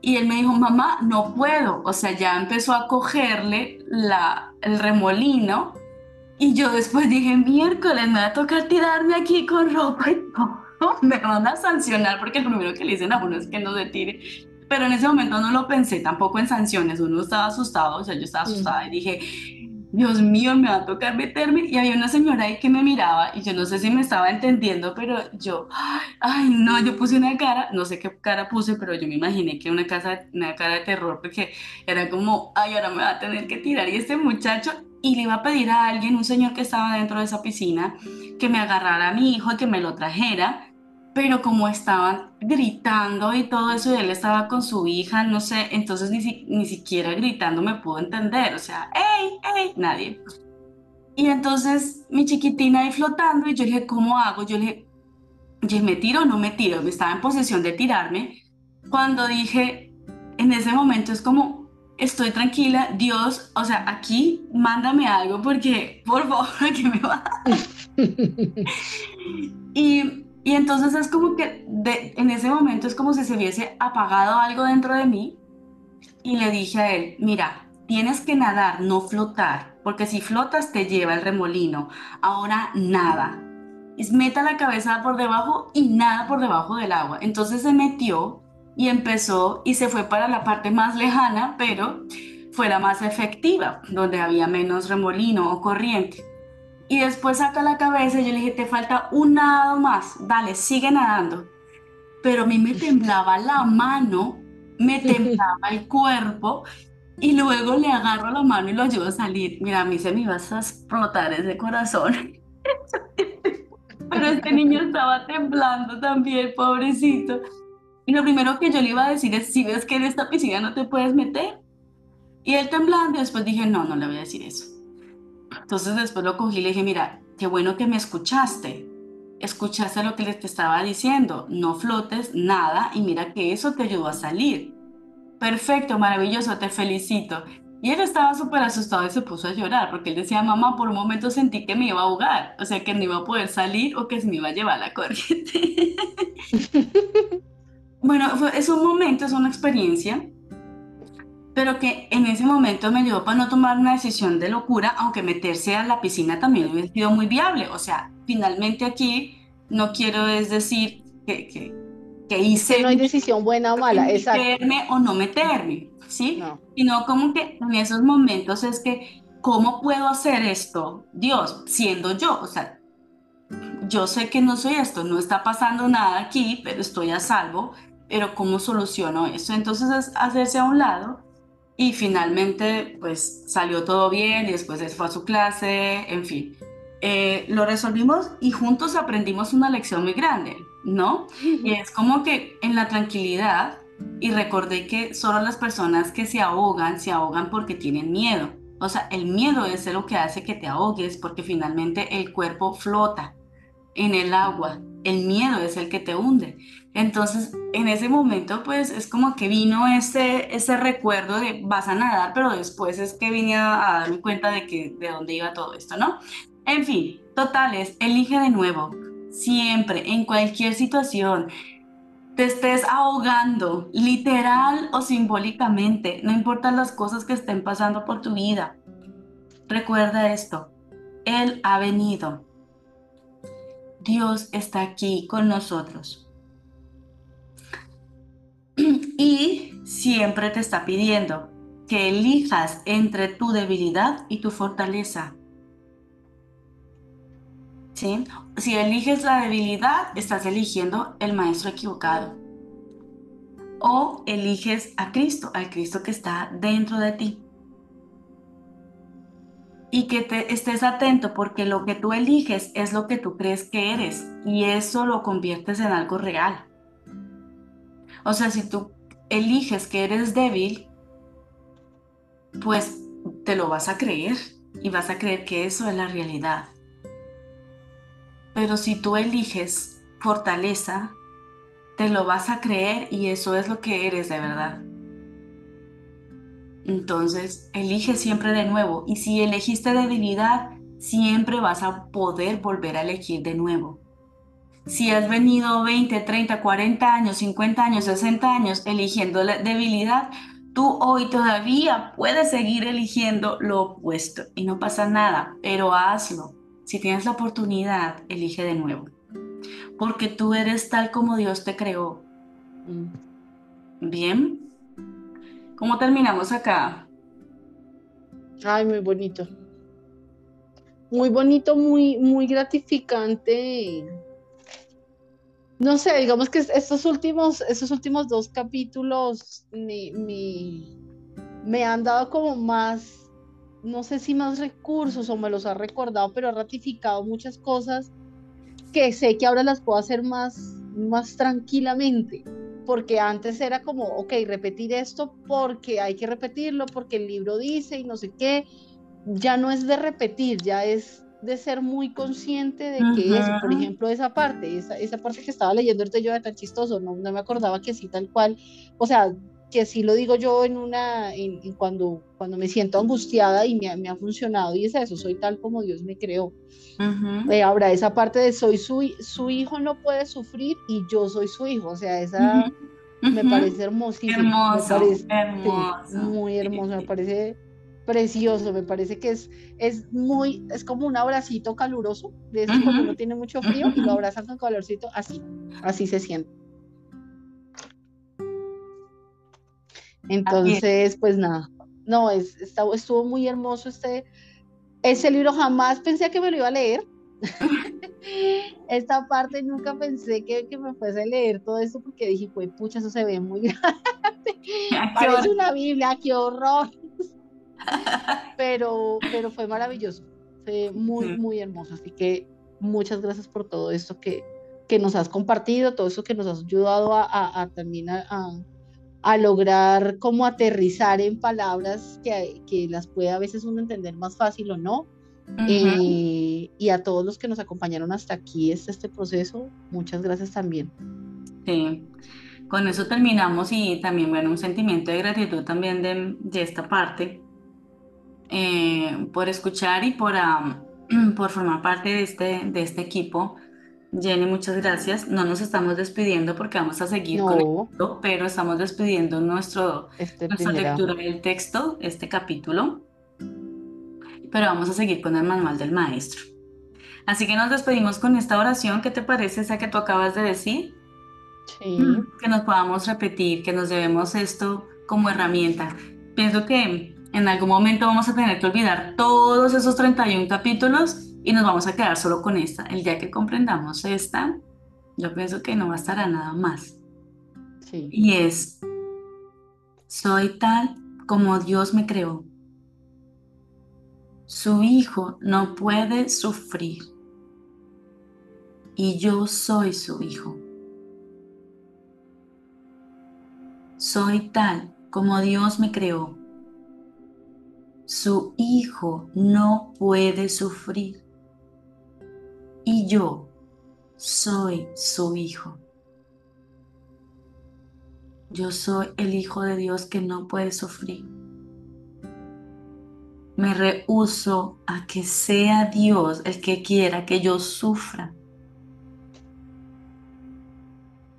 y él me dijo, mamá, no puedo. O sea, ya empezó a cogerle la, el remolino. Y yo después dije, miércoles, me va a tocar tirarme aquí con ropa y todo. Me van a sancionar porque lo primero que le dicen a uno es que no se tire. Pero en ese momento no lo pensé tampoco en sanciones. Uno estaba asustado, o sea, yo estaba asustada y dije, Dios mío, me va a tocar meterme. Y había una señora ahí que me miraba y yo no sé si me estaba entendiendo, pero yo, ay, no, yo puse una cara, no sé qué cara puse, pero yo me imaginé que una, casa, una cara de terror porque era como, ay, ahora me va a tener que tirar. Y este muchacho, y le iba a pedir a alguien, un señor que estaba dentro de esa piscina, que me agarrara a mi hijo y que me lo trajera pero como estaban gritando y todo eso, y él estaba con su hija, no sé, entonces ni, ni siquiera gritando me pudo entender, o sea, ¡ey, ey! Nadie. Y entonces mi chiquitina ahí flotando, y yo le dije, ¿cómo hago? Yo le dije, ¿me tiro o no me tiro? Me estaba en posesión de tirarme. Cuando dije, en ese momento es como, estoy tranquila, Dios, o sea, aquí mándame algo porque, por favor, que me va. y y entonces es como que en ese momento es como si se hubiese apagado algo dentro de mí y le dije a él, mira, tienes que nadar, no flotar, porque si flotas te lleva el remolino. Ahora nada. Es meta la cabeza por debajo y nada por debajo del agua. Entonces se metió y empezó y se fue para la parte más lejana, pero fue la más efectiva, donde había menos remolino o corriente. Y después saca la cabeza y yo le dije, te falta un nado más, dale, sigue nadando. Pero a mí me temblaba la mano, me temblaba el cuerpo y luego le agarro la mano y lo ayudo a salir. Mira, a mí se me iba a explotar ese corazón. Pero este niño estaba temblando también, pobrecito. Y lo primero que yo le iba a decir es, si ves que en esta piscina no te puedes meter. Y él temblando, y después dije, no, no le voy a decir eso. Entonces después lo cogí y le dije, mira, qué bueno que me escuchaste. Escuchaste lo que te estaba diciendo. No flotes nada y mira que eso te ayudó a salir. Perfecto, maravilloso, te felicito. Y él estaba súper asustado y se puso a llorar porque él decía, mamá, por un momento sentí que me iba a ahogar, o sea, que no iba a poder salir o que se me iba a llevar la corriente. bueno, es un momento, es una experiencia pero que en ese momento me ayudó para no tomar una decisión de locura, aunque meterse a la piscina también hubiera sido muy viable. O sea, finalmente aquí no quiero es decir que, que, que hice... no hay decisión buena o mala, exacto. Meterme o no meterme, ¿sí? No. Sino como que en esos momentos es que, ¿cómo puedo hacer esto? Dios, siendo yo, o sea, yo sé que no soy esto, no está pasando nada aquí, pero estoy a salvo, pero ¿cómo soluciono eso? Entonces es hacerse a un lado y finalmente, pues salió todo bien y después fue a su clase, en fin. Eh, lo resolvimos y juntos aprendimos una lección muy grande, ¿no? Y es como que en la tranquilidad, y recordé que solo las personas que se ahogan, se ahogan porque tienen miedo. O sea, el miedo es lo que hace que te ahogues porque finalmente el cuerpo flota en el agua el miedo es el que te hunde. Entonces, en ese momento, pues es como que vino ese, ese recuerdo de vas a nadar, pero después es que vine a, darme cuenta de que de dónde iba todo esto, ¿no? En fin, totales, elige de nuevo, siempre, en cualquier situación, te estés ahogando, literal o simbólicamente, no importan las cosas que estén pasando por tu vida. Recuerda esto, Él ha venido. Dios está aquí con nosotros. Y siempre te está pidiendo que elijas entre tu debilidad y tu fortaleza. ¿Sí? Si eliges la debilidad, estás eligiendo el maestro equivocado. O eliges a Cristo, al Cristo que está dentro de ti. Y que te estés atento porque lo que tú eliges es lo que tú crees que eres y eso lo conviertes en algo real. O sea, si tú eliges que eres débil, pues te lo vas a creer y vas a creer que eso es la realidad. Pero si tú eliges fortaleza, te lo vas a creer y eso es lo que eres de verdad. Entonces, elige siempre de nuevo y si elegiste debilidad, siempre vas a poder volver a elegir de nuevo. Si has venido 20, 30, 40 años, 50 años, 60 años eligiendo la debilidad, tú hoy todavía puedes seguir eligiendo lo opuesto y no pasa nada, pero hazlo. Si tienes la oportunidad, elige de nuevo. Porque tú eres tal como Dios te creó. Mm. Bien. ¿Cómo terminamos acá? Ay, muy bonito. Muy bonito, muy, muy gratificante no sé, digamos que estos últimos, estos últimos dos capítulos me han dado como más, no sé si más recursos o me los ha recordado, pero ha ratificado muchas cosas que sé que ahora las puedo hacer más, más tranquilamente. Porque antes era como, ok, repetir esto porque hay que repetirlo, porque el libro dice y no sé qué. Ya no es de repetir, ya es de ser muy consciente de que eso, por ejemplo, esa parte, esa, esa parte que estaba leyendo ahorita yo era tan chistoso, no, no me acordaba que así tal cual, o sea, que así lo digo yo en una, en, cuando, cuando me siento angustiada y me, me, ha funcionado y es eso, soy tal como Dios me creó. Eh, ahora, esa parte de soy su, su hijo no puede sufrir y yo soy su hijo, o sea, esa me parece hermosísimo. Hermoso, muy hermoso, me parece precioso, me parece que es, es muy, es como un abracito caluroso, de eso cuando uno tiene mucho frío y lo abrazan con calorcito, así, así se siente. Entonces, pues nada, no, es, estuvo muy hermoso este, ese libro, jamás pensé que me lo iba a leer. Esta parte nunca pensé que, que, me fuese a leer todo esto porque dije, pues pucha, eso se ve muy grande. Parece una Biblia, qué horror. pero, pero fue maravilloso, fue muy, muy hermoso. Así que muchas gracias por todo esto que, que nos has compartido, todo eso que nos has ayudado a, también a, a, lograr como aterrizar en palabras que, que, las puede a veces uno entender más fácil o no. Eh, y a todos los que nos acompañaron hasta aquí, este, este proceso, muchas gracias también. Sí, con eso terminamos y también, bueno, un sentimiento de gratitud también de, de esta parte eh, por escuchar y por, por formar parte de este, de este equipo. Jenny, muchas gracias. No nos estamos despidiendo porque vamos a seguir con esto, pero estamos despidiendo nuestro, este nuestra lectura del texto, este capítulo. Pero vamos a seguir con el manual del maestro. Así que nos despedimos con esta oración. ¿Qué te parece esa que tú acabas de decir? Sí. Que nos podamos repetir, que nos debemos esto como herramienta. Pienso que en algún momento vamos a tener que olvidar todos esos 31 capítulos y nos vamos a quedar solo con esta. El día que comprendamos esta, yo pienso que no bastará nada más. Sí. Y es, soy tal como Dios me creó. Su hijo no puede sufrir. Y yo soy su hijo. Soy tal como Dios me creó su hijo no puede sufrir. Y yo soy su hijo. Yo soy el hijo de Dios que no puede sufrir. Me rehuso a que sea Dios el que quiera que yo sufra.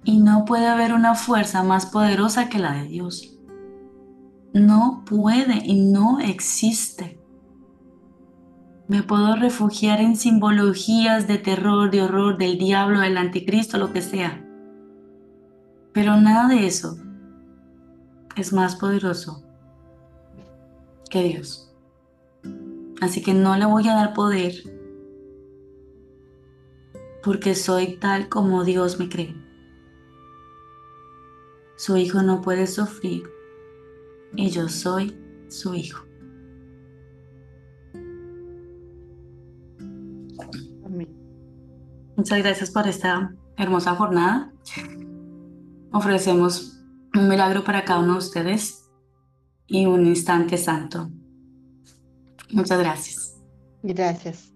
Y no puede haber una fuerza más poderosa que la de Dios. No puede y no existe. Me puedo refugiar en simbologías de terror, de horror, del diablo, del anticristo, lo que sea. Pero nada de eso es más poderoso que Dios. Así que no le voy a dar poder porque soy tal como Dios me cree. Su hijo no puede sufrir y yo soy su hijo. Muchas gracias por esta hermosa jornada. Ofrecemos un milagro para cada uno de ustedes y un instante santo. Muchas gracias. Gracias.